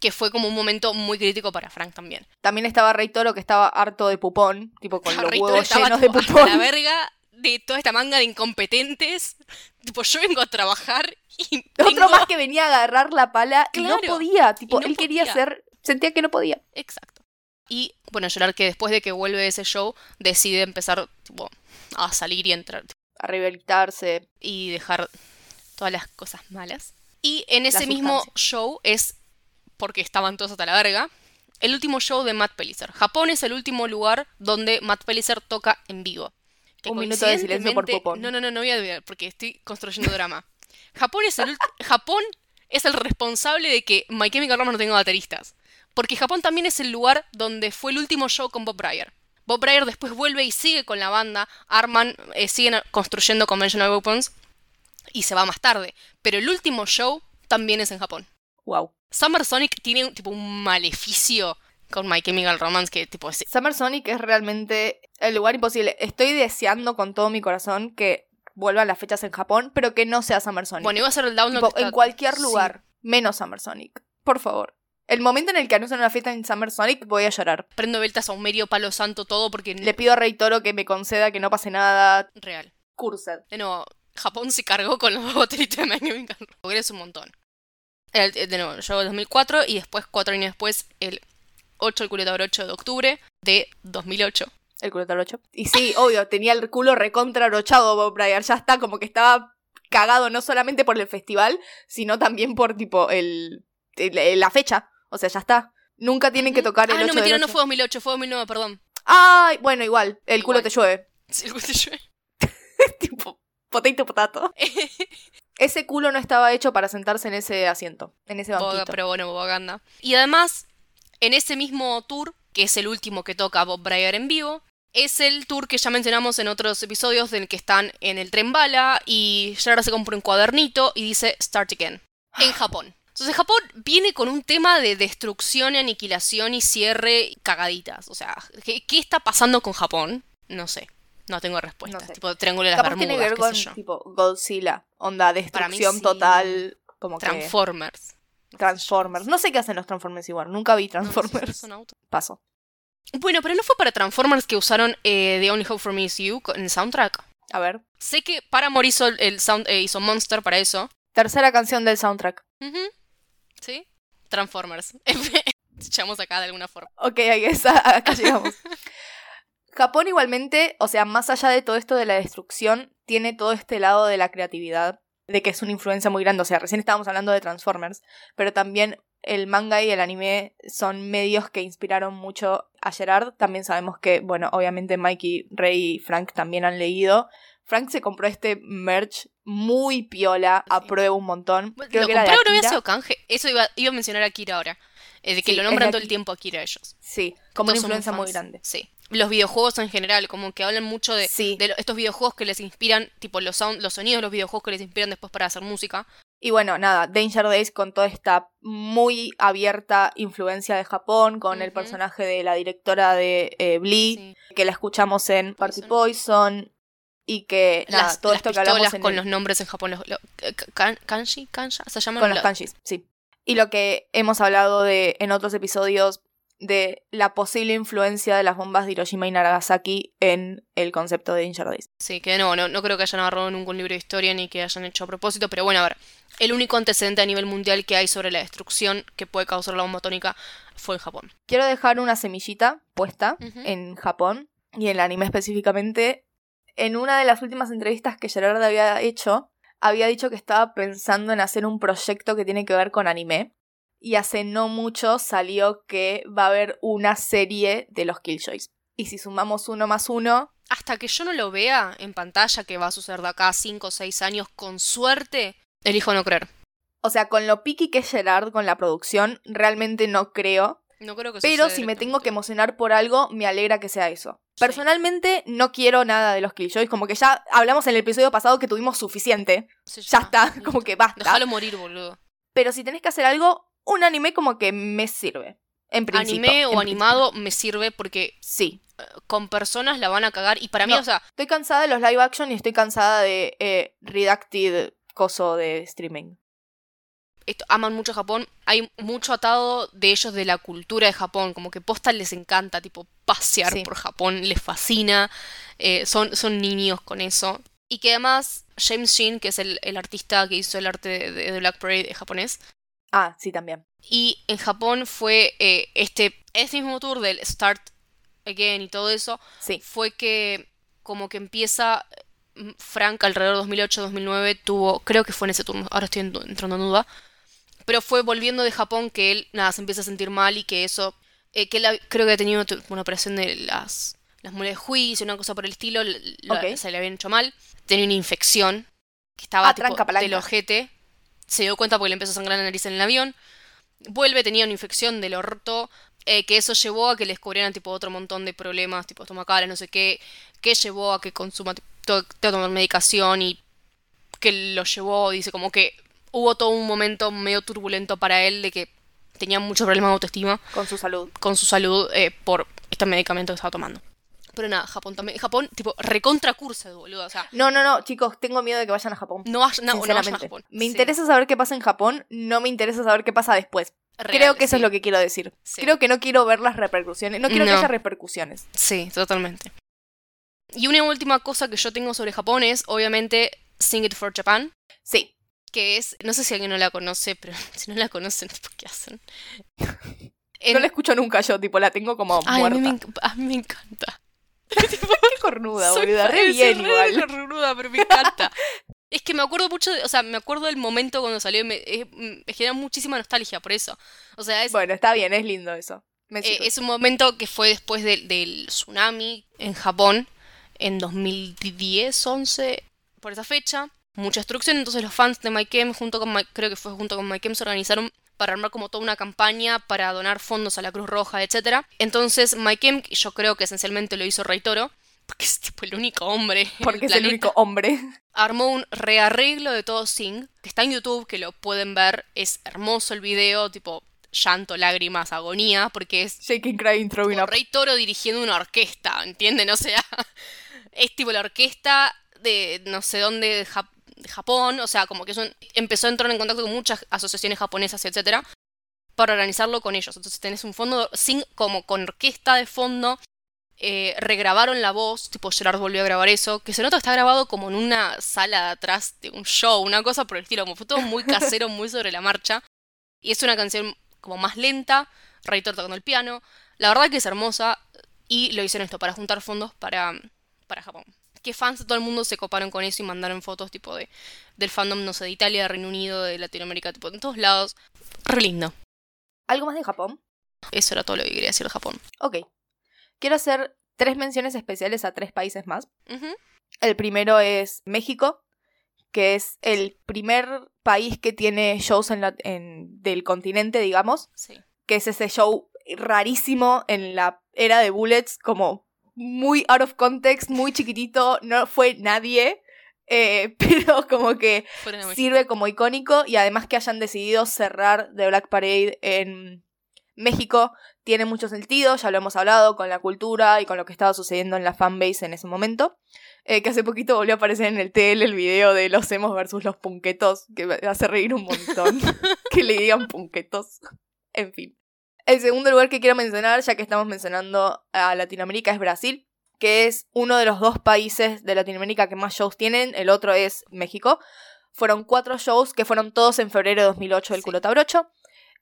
[SPEAKER 2] Que fue como un momento muy crítico para Frank también.
[SPEAKER 1] También estaba Rey Toro que estaba harto de pupón, tipo con los huevos
[SPEAKER 2] estaba
[SPEAKER 1] llenos de pupón.
[SPEAKER 2] la verga de toda esta manga de incompetentes. Tipo, yo vengo a trabajar y
[SPEAKER 1] Otro
[SPEAKER 2] tengo-
[SPEAKER 1] más que venía a agarrar la pala y no podía. Tipo,
[SPEAKER 2] no
[SPEAKER 1] él quería ser. Sentía que no podía.
[SPEAKER 2] Exacto. Y bueno, Gerard que después de que vuelve de ese show decide empezar tipo, a salir y entrar
[SPEAKER 1] A rehabilitarse.
[SPEAKER 2] y dejar todas las cosas malas. Y en ese mismo show es, porque estaban todos hasta la verga, el último show de Matt Pellicer. Japón es el último lugar donde Matt Pellicer toca en vivo. Que
[SPEAKER 1] Un minuto de silencio por Popón.
[SPEAKER 2] No, no, no, no voy a olvidar porque estoy construyendo drama. Japón es el, Japón es el responsable de que My Chemical Romance no tenga bateristas. Porque Japón también es el lugar donde fue el último show con Bob Breyer. Bob Breyer después vuelve y sigue con la banda, arman, eh, siguen construyendo Conventional Weapons y se va más tarde. Pero el último show también es en Japón.
[SPEAKER 1] Wow.
[SPEAKER 2] Summer Sonic tiene tipo un maleficio con My Chemical Romance que tipo es-
[SPEAKER 1] Summer Sonic es realmente el lugar imposible. Estoy deseando con todo mi corazón que vuelvan las fechas en Japón, pero que no sea Summer Sonic.
[SPEAKER 2] Bueno, iba a ser el download
[SPEAKER 1] Tipo,
[SPEAKER 2] que está-
[SPEAKER 1] en cualquier
[SPEAKER 2] sí.
[SPEAKER 1] lugar, menos Summer Sonic. Por favor. El momento en el que anuncian una fiesta en Summer Sonic, voy a llorar.
[SPEAKER 2] Prendo veltas a un medio palo santo todo porque
[SPEAKER 1] Le pido a Rey Toro que me conceda que no pase nada.
[SPEAKER 2] real.
[SPEAKER 1] Cursed.
[SPEAKER 2] De nuevo, Japón se cargó con los bateristas de. Porque es un montón. El- el- de nuevo, llegó el 2004 y después, cuatro años después, el 8, el culeta 8 de octubre de 2008.
[SPEAKER 1] El culo talocho. Y sí, obvio, tenía el culo recontra brochado Bob Breyer. Ya está, como que estaba cagado no solamente por el festival, sino también por, tipo, el, el- la fecha. O sea, ya está. Nunca tienen que tocar el
[SPEAKER 2] ah,
[SPEAKER 1] 8
[SPEAKER 2] no, mentira, no
[SPEAKER 1] 8.
[SPEAKER 2] fue 2008, fue 2009, perdón.
[SPEAKER 1] Ay, bueno, igual. El culo te llueve.
[SPEAKER 2] Sí, el culeta llueve.
[SPEAKER 1] tipo, potato potato. Ese culo no estaba hecho para sentarse en ese asiento, en ese
[SPEAKER 2] Boga-
[SPEAKER 1] banquito.
[SPEAKER 2] pero bueno, propaganda. Y además, en ese mismo tour, que es el último que toca Bob Breyer en vivo, es el tour que ya mencionamos en otros episodios del que están en el tren bala y Gerard se compra un cuadernito y dice Start Again en Japón. Entonces Japón viene con un tema de destrucción, aniquilación y cierre y cagaditas. O sea, ¿qué, qué está pasando con Japón? No sé. No tengo respuesta.
[SPEAKER 1] No sé.
[SPEAKER 2] Tipo Triángulo de las
[SPEAKER 1] Capaz
[SPEAKER 2] Bermudas,
[SPEAKER 1] tiene que ver con,
[SPEAKER 2] sé yo.
[SPEAKER 1] tipo, Godzilla. Onda, destrucción
[SPEAKER 2] sí.
[SPEAKER 1] total. Como que...
[SPEAKER 2] Transformers.
[SPEAKER 1] Transformers. No sé qué hacen los Transformers igual. Nunca vi
[SPEAKER 2] No, no sé si
[SPEAKER 1] Transformers. Paso.
[SPEAKER 2] Bueno, pero no fue para Transformers que usaron eh, The Only Hope for Me Is You en el soundtrack.
[SPEAKER 1] A ver.
[SPEAKER 2] Sé que Paramore hizo, el- sound, eh, hizo Monster para eso.
[SPEAKER 1] Tercera canción del soundtrack.
[SPEAKER 2] ¿Sí? Transformers. Echamos acá de alguna forma.
[SPEAKER 1] Ok, ahí está. Acá llegamos. Japón igualmente, o sea, más allá de todo esto de la destrucción, tiene todo este lado de la creatividad, de que es una influencia muy grande. O sea, recién estábamos hablando de Transformers, pero también el manga y el anime son medios que inspiraron mucho a Gerard. También sabemos que, bueno, obviamente Mikey, Rey y Frank también han leído. Frank se compró este merch muy piola, aprueba un montón. Creo
[SPEAKER 2] lo
[SPEAKER 1] que era de
[SPEAKER 2] no había sido canje. Eso iba, iba a mencionar a ahora. Eh, de que
[SPEAKER 1] Sí,
[SPEAKER 2] lo
[SPEAKER 1] es
[SPEAKER 2] nombran todo el tiempo a Akira ellos.
[SPEAKER 1] Sí, como una
[SPEAKER 2] Todos
[SPEAKER 1] influencia muy grande.
[SPEAKER 2] Sí. Los videojuegos en general, como que hablan mucho de,
[SPEAKER 1] Sí.
[SPEAKER 2] de estos videojuegos que les inspiran, tipo los, sound, los sonidos de los videojuegos que les inspiran después para hacer música.
[SPEAKER 1] Y bueno, nada, Danger Days con toda esta muy abierta influencia de Japón, con el personaje de la directora de eh, Blee,
[SPEAKER 2] Sí.
[SPEAKER 1] que la escuchamos en Party Poison, y que nada,
[SPEAKER 2] Las,
[SPEAKER 1] todo
[SPEAKER 2] las
[SPEAKER 1] esto que hablamos en
[SPEAKER 2] con
[SPEAKER 1] el-
[SPEAKER 2] los nombres en Japón. Los, lo- kan- kanji, kanja, se llaman
[SPEAKER 1] con los kanjis, sí. Y lo que hemos hablado de en otros episodios de la posible influencia de las bombas de Hiroshima y Nagasaki en el concepto de Days.
[SPEAKER 2] Sí, que no, no, no creo que hayan agarrado un libro de historia ni que hayan hecho a propósito, pero bueno, a ver, el único antecedente a nivel mundial que hay sobre la destrucción que puede causar la bomba atómica fue en Japón.
[SPEAKER 1] Quiero dejar una semillita puesta en Japón y en el anime específicamente. En una de las últimas entrevistas que Gerard había hecho, había dicho que estaba pensando en hacer un proyecto que tiene que ver con anime. Y hace no mucho salió que va a haber una serie de los Killjoys. Y si sumamos uno más uno,
[SPEAKER 2] Hasta que yo no lo vea en pantalla, que va a suceder de acá a 5 o 6 años, con suerte, elijo no creer.
[SPEAKER 1] o sea, con lo piqui que es Gerard con la producción, realmente no creo.
[SPEAKER 2] No creo que
[SPEAKER 1] Pero si me tengo que emocionar por algo, me alegra que sea eso. Personalmente no quiero nada de los Killjoys, como que ya hablamos en el episodio pasado que tuvimos suficiente.
[SPEAKER 2] Sí,
[SPEAKER 1] Ya está,
[SPEAKER 2] listo.
[SPEAKER 1] como que basta.
[SPEAKER 2] Déjalo morir, boludo.
[SPEAKER 1] Pero si tenés que hacer algo, un anime como que me sirve. En principio.
[SPEAKER 2] Anime
[SPEAKER 1] en
[SPEAKER 2] o
[SPEAKER 1] principio.
[SPEAKER 2] animado me sirve porque
[SPEAKER 1] Sí.
[SPEAKER 2] eh, con personas la van a cagar. Y para mí, o sea,
[SPEAKER 1] Estoy cansada de los live action y estoy cansada de eh, redacted coso de streaming.
[SPEAKER 2] Esto, aman mucho Japón. Hay mucho atado de ellos de la cultura de Japón. Como que posta les encanta, tipo, pasear
[SPEAKER 1] Sí.
[SPEAKER 2] por Japón. Les fascina. eh, son, son niños con eso. Y que además, James Shin, que es el, el artista que hizo el arte de, de Black Parade japonés.
[SPEAKER 1] Ah, sí, también.
[SPEAKER 2] Y en Japón fue eh, este, este mismo tour del Start Again y todo eso.
[SPEAKER 1] Sí.
[SPEAKER 2] Fue que como que empieza mm, Frank alrededor de 2008-2009 tuvo, creo que fue en ese turno, ahora estoy en- entrando en duda, pero fue volviendo de Japón que él, nada, se empieza a sentir mal y que eso, eh, que él creo que ha tenido una operación de las, las muelas de juicio, una cosa por el estilo, la-
[SPEAKER 1] Ok.
[SPEAKER 2] se le habían hecho mal, tenía una infección que estaba
[SPEAKER 1] Ah,
[SPEAKER 2] tipo,
[SPEAKER 1] tranca palanca.
[SPEAKER 2] del ojete, se dio cuenta porque le empezó a sangrar la nariz en el avión, vuelve, tenía una infección del orto, eh, que eso llevó a que le descubrieran tipo otro montón de problemas, tipo estomacales, no sé qué, que llevó a que consuma, tipo, to- tenga que tomar medicación y que lo llevó, dice como que hubo todo un momento medio turbulento para él de que tenía muchos problemas de autoestima
[SPEAKER 1] Con su salud.
[SPEAKER 2] con su salud eh, por este medicamento que estaba tomando. Pero nada, Japón también, Japón tipo recontra cursa, boludo, o sea,
[SPEAKER 1] No, no, no, chicos, tengo miedo de que vayan a Japón.
[SPEAKER 2] no vaya- no, no vayan a. Japón.
[SPEAKER 1] Me
[SPEAKER 2] Sí,
[SPEAKER 1] interesa saber qué pasa en Japón, no me interesa saber qué pasa después.
[SPEAKER 2] real,
[SPEAKER 1] Creo que eso
[SPEAKER 2] sí.
[SPEAKER 1] es lo que quiero decir.
[SPEAKER 2] Sí.
[SPEAKER 1] Creo que no quiero ver las repercusiones. No quiero que haya repercusiones.
[SPEAKER 2] Sí, totalmente. Y una última cosa que yo tengo sobre Japón es, obviamente, Sing It for Japan,
[SPEAKER 1] Sí.
[SPEAKER 2] Que es, no sé si alguien no la conoce, pero si no la conocen, ¿por qué hacen?
[SPEAKER 1] No la escucho nunca yo, tipo, la tengo como
[SPEAKER 2] Ay, a mí, me,
[SPEAKER 1] muerta.
[SPEAKER 2] enc- a mí me encanta.
[SPEAKER 1] Qué cornuda, boluda. Re bien
[SPEAKER 2] re
[SPEAKER 1] igual.
[SPEAKER 2] cornuda, pero me encanta. es que me acuerdo mucho, de- o sea, me acuerdo del momento cuando salió y me, eh, me genera muchísima nostalgia por eso. O sea, es,
[SPEAKER 1] Bueno, está bien, es lindo eso. Me
[SPEAKER 2] eh, es un momento que fue después del- del tsunami en Japón, en 2010, 11, por esa fecha. Mucha destrucción, entonces los fans de MyKem, junto con My- creo que fue junto con MyKem, se organizaron para armar como toda una campaña para donar fondos a la Cruz Roja, etc. Entonces MyKem, yo creo que esencialmente lo hizo Rey Toro, porque es tipo el único hombre.
[SPEAKER 1] Porque es el único hombre.
[SPEAKER 2] Armó un rearreglo de todo Sing, que está en YouTube, que lo pueden ver. Es hermoso el video, tipo llanto, lágrimas, agonía, porque es
[SPEAKER 1] Shaking, crying, throwing
[SPEAKER 2] como
[SPEAKER 1] up.
[SPEAKER 2] Rey Toro dirigiendo una orquesta, ¿entienden? O sea, es tipo la orquesta de no sé dónde, de, Jap- Japón, o sea, como que es empezó a entrar en contacto con muchas asociaciones japonesas, etcétera, para organizarlo con ellos. Entonces tenés un fondo sin como con orquesta de fondo. eh, regrabaron la voz, tipo Gerard volvió a grabar eso, que se nota que está grabado como en una sala de atrás de un show, una cosa por el estilo, como fue todo muy casero, muy sobre la marcha. Y es una canción como más lenta, Ray Toro tocando el piano. La verdad que es hermosa y lo hicieron esto para juntar fondos para, para Japón. Que fans de todo el mundo se coparon con eso y mandaron fotos tipo de del fandom, no sé, de Italia, de Reino Unido, de Latinoamérica, tipo en todos lados. Re lindo.
[SPEAKER 1] ¿Algo más de Japón?
[SPEAKER 2] Eso era todo lo que quería decir de Japón.
[SPEAKER 1] Ok. Quiero hacer tres menciones especiales a tres países más. El primero es México, que es el primer país que tiene shows en la- en- del continente, digamos,
[SPEAKER 2] Sí.
[SPEAKER 1] que es ese show rarísimo en la era de Bullets, como muy out of context, muy chiquitito, no fue nadie, eh, pero como que sirve como icónico y además que hayan decidido cerrar The Black Parade en México tiene mucho sentido, ya lo hemos hablado con la cultura y con lo que estaba sucediendo en la fanbase en ese momento. Eh, que hace poquito volvió a aparecer en el TL el video de los emos versus los punquetos, que me hace reír un montón que le digan punquetos. En fin. El segundo lugar que quiero mencionar, ya que estamos mencionando a Latinoamérica, es Brasil, que es uno de los dos países de Latinoamérica que más shows tienen, el otro es México. Fueron cuatro shows que fueron todos en febrero de 2008 del
[SPEAKER 2] Sí.
[SPEAKER 1] Culota Brocho.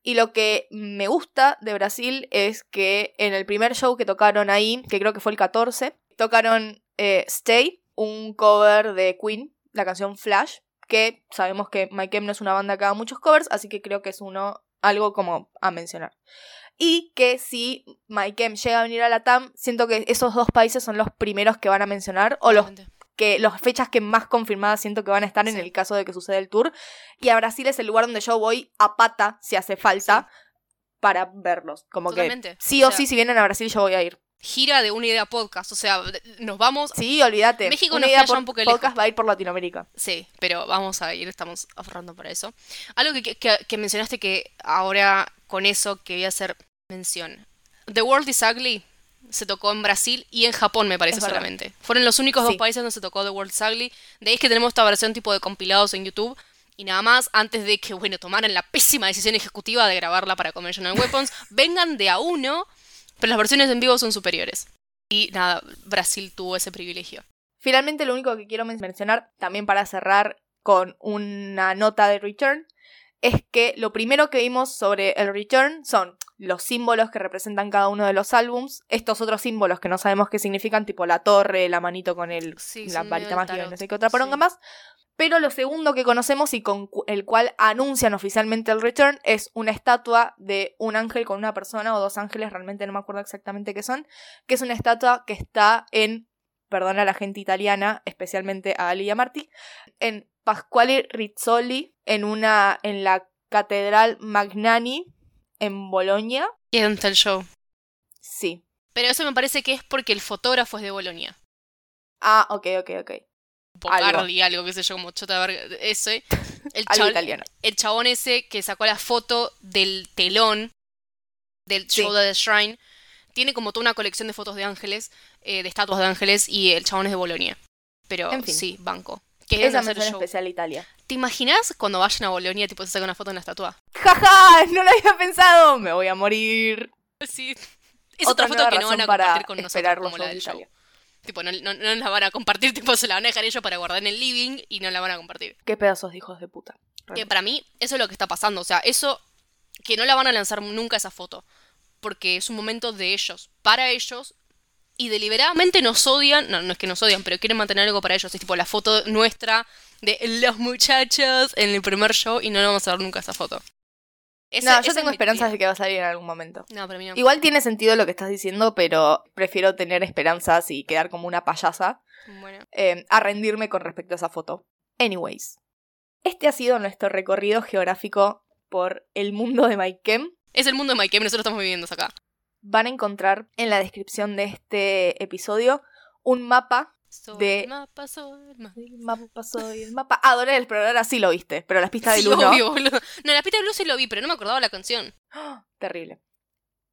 [SPEAKER 1] Y lo que me gusta de Brasil es que en el primer show que tocaron ahí, que creo que fue el 14, tocaron eh, Stay, un cover de Queen, la canción Flash, que sabemos que My Chem no es una banda que haga muchos covers, así que creo que es uno algo como a mencionar. Y que si My Chem llega a venir a la TAM, siento que esos dos países son los primeros que van a mencionar, o los que las fechas que más confirmadas siento que van a estar en
[SPEAKER 2] Sí.
[SPEAKER 1] el caso de que suceda el tour. Y a Brasil es el lugar donde yo voy a pata, si hace falta, para verlos. Como
[SPEAKER 2] Totalmente.
[SPEAKER 1] que sí
[SPEAKER 2] O
[SPEAKER 1] o,
[SPEAKER 2] sea-
[SPEAKER 1] sí, si vienen a Brasil, yo voy a ir.
[SPEAKER 2] Gira de una idea podcast. O sea, nos vamos.
[SPEAKER 1] Sí, olvídate.
[SPEAKER 2] México
[SPEAKER 1] Una
[SPEAKER 2] nos
[SPEAKER 1] idea por
[SPEAKER 2] un poco
[SPEAKER 1] podcast
[SPEAKER 2] lejos.
[SPEAKER 1] va a ir por Latinoamérica.
[SPEAKER 2] Sí, pero vamos a ir, estamos ahorrando para eso. Algo que, que- que mencionaste que ahora con eso quería hacer mención. The World is Ugly se tocó en Brasil y en Japón, me parece solamente. Fueron los únicos
[SPEAKER 1] Sí.
[SPEAKER 2] dos países donde se tocó The World is Ugly. De ahí es que tenemos esta versión tipo de compilados en YouTube. Y nada más, antes de que, bueno, tomaran la pésima decisión ejecutiva de grabarla para Conventional Weapons, vengan de a uno, pero las versiones en vivo son superiores. Y nada, Brasil tuvo ese privilegio.
[SPEAKER 1] Finalmente, lo único que quiero men- mencionar, también para cerrar con una nota de Return, es que lo primero que vimos sobre el Return son los símbolos que representan cada uno de los álbums, estos otros símbolos que no sabemos qué significan, tipo la torre, la manito con el,
[SPEAKER 2] Sí,
[SPEAKER 1] la varita mágica y no sé qué otra poronga
[SPEAKER 2] Sí.
[SPEAKER 1] más. Pero lo segundo que conocemos y con el cual anuncian oficialmente el Return es una estatua de un ángel con una persona o dos ángeles, realmente no me acuerdo exactamente qué son, que es una estatua que está en, perdona a la gente italiana, especialmente a Ali y a Marti, en Pasquale Rizzoli, en, una, en la Catedral Magnani, en Bolonia.
[SPEAKER 2] Y en el show.
[SPEAKER 1] Sí.
[SPEAKER 2] Pero eso me parece que es porque el fotógrafo es de Bolonia.
[SPEAKER 1] Ah, ok, ok, ok.
[SPEAKER 2] Bocardi, algo, qué sé yo, como chota verga. Ese. El,
[SPEAKER 1] Algo
[SPEAKER 2] chabón-
[SPEAKER 1] italiano.
[SPEAKER 2] el chabón ese que sacó la foto del telón del
[SPEAKER 1] Sí.
[SPEAKER 2] show de The Shrine. Tiene como toda una colección de fotos de ángeles, eh, de estatuas de ángeles, y el chabón es de Bolonia. Pero
[SPEAKER 1] En fin.
[SPEAKER 2] sí, banco. Querían
[SPEAKER 1] Esa
[SPEAKER 2] hacer el
[SPEAKER 1] mención especial Italia.
[SPEAKER 2] ¿Te imaginas cuando vayan a Bolonia, tipo, se sacan una foto en la estatua?
[SPEAKER 1] ¡Jaja! No lo había pensado. Me voy a morir.
[SPEAKER 2] Sí. Es otra, foto que no van a compartir con nosotros como la del
[SPEAKER 1] de
[SPEAKER 2] show. Tipo, no, no, no la van a compartir, tipo, se la van a dejar ellos para guardar en el living y no la van a compartir.
[SPEAKER 1] Qué pedazos de hijos de puta.
[SPEAKER 2] Que para mí, eso es lo que está pasando. O sea, eso. Que no la van a lanzar nunca esa foto. Porque es un momento de ellos. Para ellos. Y deliberadamente nos odian. No, no es que nos odian, pero quieren mantener algo para ellos. Es tipo la foto nuestra de los muchachos en el primer show. Y no le vamos a dar nunca esa foto.
[SPEAKER 1] No, yo tengo esperanzas de que va a salir en algún momento.
[SPEAKER 2] No, mí no.
[SPEAKER 1] Igual tiene sentido lo que estás diciendo, pero prefiero tener esperanzas y quedar como una payasa
[SPEAKER 2] Bueno.
[SPEAKER 1] eh, a rendirme con respecto a esa foto. Anyways, este ha sido nuestro recorrido geográfico por el mundo de Mike Kem.
[SPEAKER 2] Es el mundo de Mike, nosotros estamos viviendo acá.
[SPEAKER 1] Van a encontrar en la descripción de este episodio un mapa.
[SPEAKER 2] Soy
[SPEAKER 1] De-
[SPEAKER 2] el mapa, soy el mapa.
[SPEAKER 1] El mapa soy el mapa. Ah, Dorel, pero ahora sí lo viste. Pero las pistas de no.
[SPEAKER 2] obvio, boludo. No, la pista de luz sí lo vi, pero no me acordaba la canción.
[SPEAKER 1] ¡Ah! Terrible.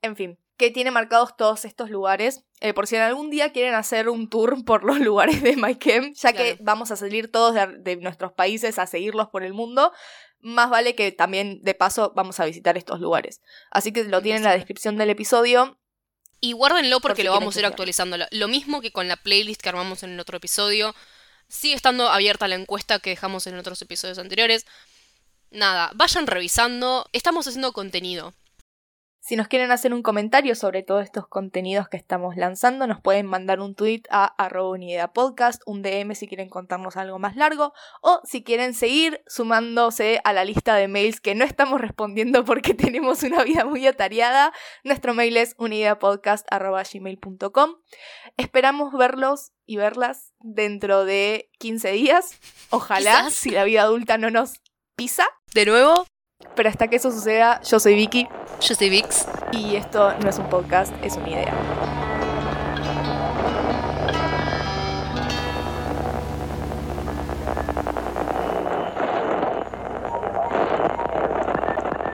[SPEAKER 1] En fin, que tiene marcados todos estos lugares. eh, por si en algún día quieren hacer un tour por los lugares de Maikem, ya que vamos a salir todos de, de nuestros países a seguirlos por el mundo, más vale que también de paso vamos a visitar estos lugares. Así que lo tienen en la descripción del episodio.
[SPEAKER 2] Y guárdenlo
[SPEAKER 1] Por
[SPEAKER 2] porque
[SPEAKER 1] si
[SPEAKER 2] lo vamos a ir actualizando. Lo- Lo mismo que con la playlist que armamos en el otro episodio. Sigue estando abierta la encuesta que dejamos en otros episodios anteriores. Nada, vayan revisando. Estamos haciendo contenido.
[SPEAKER 1] Si nos quieren hacer un comentario sobre todos estos contenidos que estamos lanzando, nos pueden mandar un tweet a arroba podcast, un DM si quieren contarnos algo más largo, o si quieren seguir sumándose a la lista de mails que no estamos respondiendo porque tenemos una vida muy atareada, nuestro mail es unidadpodcast.gmail.com. Esperamos verlos y verlas dentro de 15 días, ojalá,
[SPEAKER 2] Quizás.
[SPEAKER 1] si la vida adulta no nos pisa.
[SPEAKER 2] De nuevo,
[SPEAKER 1] Pero hasta que eso suceda, yo soy Vicky
[SPEAKER 2] yo soy Vix.
[SPEAKER 1] y esto no es un podcast, es una idea.